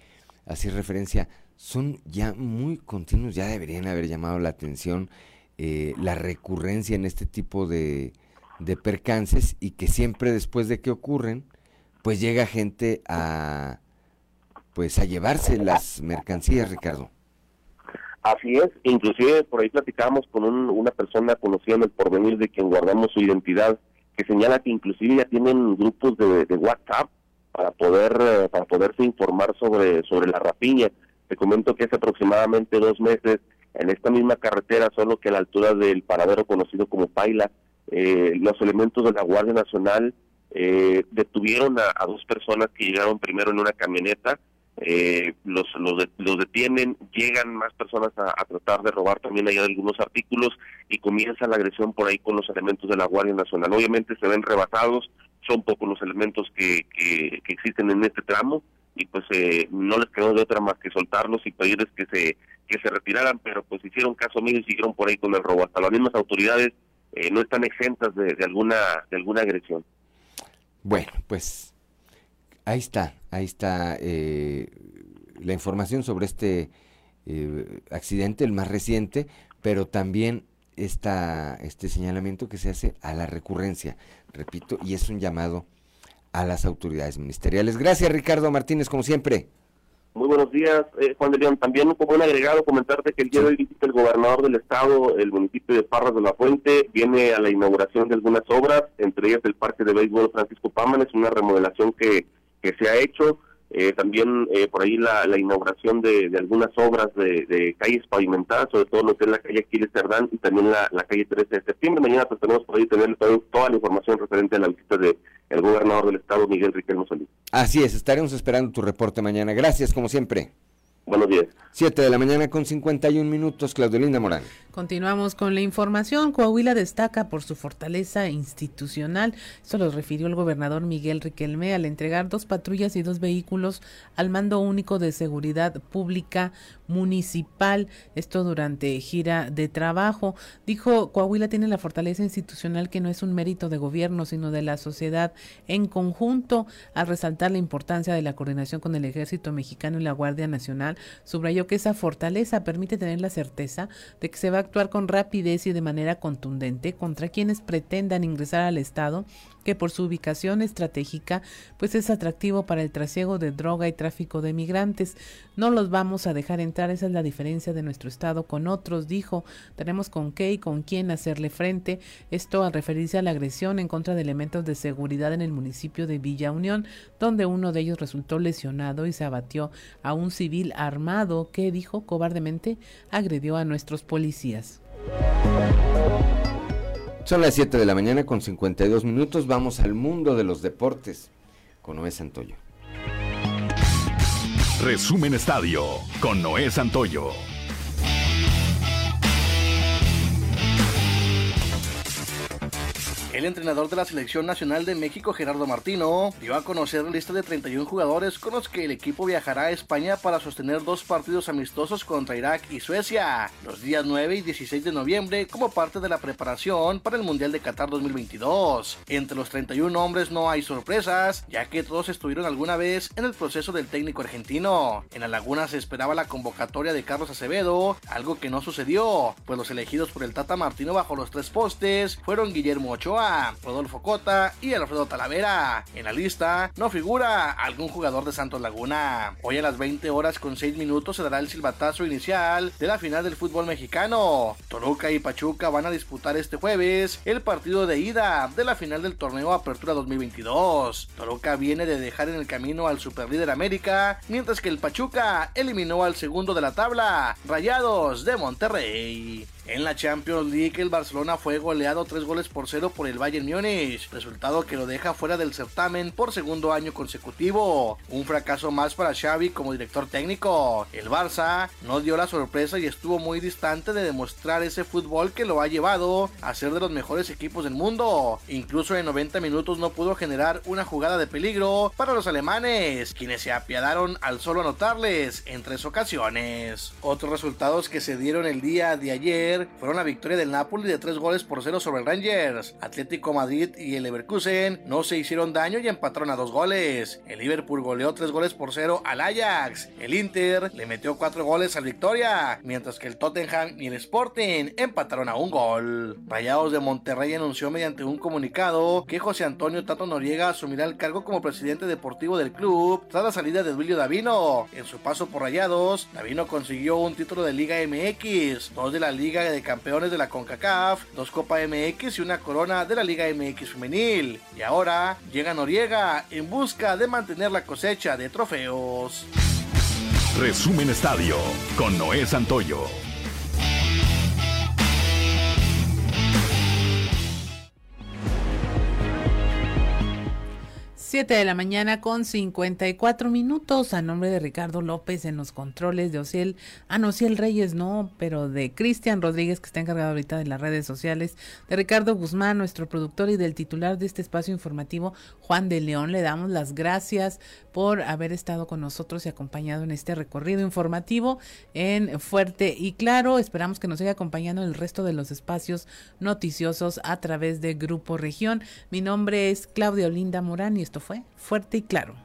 hacía referencia. Son ya muy continuos ya deberían haber llamado la atención la recurrencia en este tipo de, de percances y que siempre después de que ocurren pues llega gente a pues a llevarse las mercancías, Ricardo. Así es, inclusive por ahí platicábamos con una persona conocida en el porvenir de quien guardamos su identidad, que señala que inclusive ya tienen grupos de, WhatsApp para poder eh, para poderse informar sobre sobre la rapiña. Te comento que hace aproximadamente dos meses en esta misma carretera, solo que a la altura del paradero conocido como Paila, eh, los elementos de la Guardia Nacional eh, detuvieron a, dos personas que llegaron primero en una camioneta, eh, los, los, los, detienen, llegan más personas a, tratar de robar también allá algunos artículos y comienza la agresión por ahí con los elementos de la Guardia Nacional. Obviamente se ven rebasados, son pocos los elementos que, que, existen en este tramo y pues eh, no les quedó de otra más que soltarlos y pedirles que se que se retiraran, pero pues hicieron caso mío y siguieron por ahí con el robo. Hasta las mismas autoridades eh, no están exentas de, de alguna de alguna agresión. Bueno, pues ahí está, ahí está eh, la información sobre este eh, accidente, el más reciente, pero también esta, este señalamiento que se hace a la recurrencia, repito, y es un llamado a las autoridades ministeriales. Gracias, Ricardo Martínez, como siempre. Muy buenos días, eh, Juan de León. También como un agregado comentarte que el día de hoy visita el gobernador del estado, el municipio de Parras de la Fuente, viene a la inauguración de algunas obras, entre ellas el Parque de Béisbol Francisco Paman, es una remodelación que, que se ha hecho. Eh, también eh, por ahí la, inauguración de, algunas obras de, calles pavimentadas, sobre todo lo que es la calle Aquiles Cerdán y también la, calle 13 de septiembre. Mañana pues tenemos por ahí tener toda, la información referente a la visita del el gobernador del estado, Miguel Riquelme Solís. Así es, estaremos esperando tu reporte mañana. Gracias, como siempre. Buenos días. 7 de la mañana con 51 minutos, Claudelinda Morán. Continuamos con la información. Coahuila destaca por su fortaleza institucional. Esto lo refirió el gobernador Miguel Riquelme al entregar dos patrullas y dos vehículos al Mando Único de Seguridad Pública Municipal. Esto durante gira de trabajo. Dijo, Coahuila tiene la fortaleza institucional que no es un mérito de gobierno, sino de la sociedad en conjunto. Al resaltar la importancia de la coordinación con el Ejército Mexicano y la Guardia Nacional, subrayó que esa fortaleza permite tener la certeza de que se va a actuar con rapidez y de manera contundente contra quienes pretendan ingresar al Estado que por su ubicación estratégica pues es atractivo para el trasiego de droga y tráfico de migrantes. No los vamos a dejar entrar esa es la diferencia de nuestro estado con otros, dijo, tenemos con qué y con quién hacerle frente, esto al referirse a la agresión en contra de elementos de seguridad en el municipio de Villa Unión, donde uno de ellos resultó lesionado y se abatió a un civil armado que, dijo cobardemente, agredió a nuestros policías. Son las 7 de la mañana con 52 minutos. Vamos al mundo de los deportes con Noé Santoyo. Resumen Estadio con Noé Santoyo. El entrenador de la Selección Nacional de México, Gerardo Martino, dio a conocer la lista de 31 jugadores con los que el equipo viajará a España para sostener dos partidos amistosos contra Irak y Suecia, los días 9 y 16 de noviembre, como parte de la preparación para el Mundial de Qatar 2022. Entre los 31 hombres no hay sorpresas, ya que todos estuvieron alguna vez en el proceso del técnico argentino. En la Laguna se esperaba la convocatoria de Carlos Acevedo, algo que no sucedió, pues los elegidos por el Tata Martino bajo los tres postes fueron Guillermo Ochoa, Rodolfo Cota y Alfredo Talavera. En la lista no figura algún jugador de Santos Laguna. Hoy a las 20 horas con 6 minutos se dará el silbatazo inicial de la final del fútbol mexicano. Toluca y Pachuca van a disputar este jueves el partido de ida de la final del torneo Apertura 2022. Toluca viene de dejar en el camino al superlíder América, mientras que el Pachuca eliminó al segundo de la tabla, Rayados de Monterrey. En la Champions League, el Barcelona fue goleado 3 goles por 0 por el Bayern Múnich, resultado que lo deja fuera del certamen por segundo año consecutivo. Un fracaso más para Xavi como director técnico. El Barça no dio la sorpresa y estuvo muy distante de demostrar ese fútbol que lo ha llevado a ser de los mejores equipos del mundo. Incluso en 90 minutos no pudo generar una jugada de peligro para los alemanes, quienes se apiadaron al solo anotarles en tres ocasiones. Otros resultados que se dieron el día de ayer fueron la victoria del Napoli de 3 goles por 0 sobre el Rangers. Atlético Madrid y el Leverkusen no se hicieron daño y empataron a dos goles. El Liverpool goleó 3 goles por 0 al Ajax. El Inter le metió 4 goles al Victoria, mientras que el Tottenham y el Sporting empataron a un gol. Rayados de Monterrey anunció mediante un comunicado que José Antonio Tato Noriega asumirá el cargo como presidente deportivo del club tras la salida de Duilio Davino. En su paso por Rayados, Davino consiguió un título de Liga MX, dos de la Liga de Campeones de la CONCACAF, dos Copa MX y una corona de la Liga MX femenil. Y ahora llega Noriega en busca de mantener la cosecha de trofeos. Resumen Estadio con Noé Santoyo. 7 de la mañana con 54 minutos. A nombre de Ricardo López en los controles de Ociel, ah no, Ociel Reyes no, pero de Cristian Rodríguez que está encargado ahorita de las redes sociales, de Ricardo Guzmán, nuestro productor y del titular de este espacio informativo, Juan de León, le damos las gracias por haber estado con nosotros y acompañado en este recorrido informativo en Fuerte y Claro, esperamos que nos siga acompañando en el resto de los espacios noticiosos a través de Grupo Región. Mi nombre es Claudia Olinda Morán y fue Fuerte y Claro.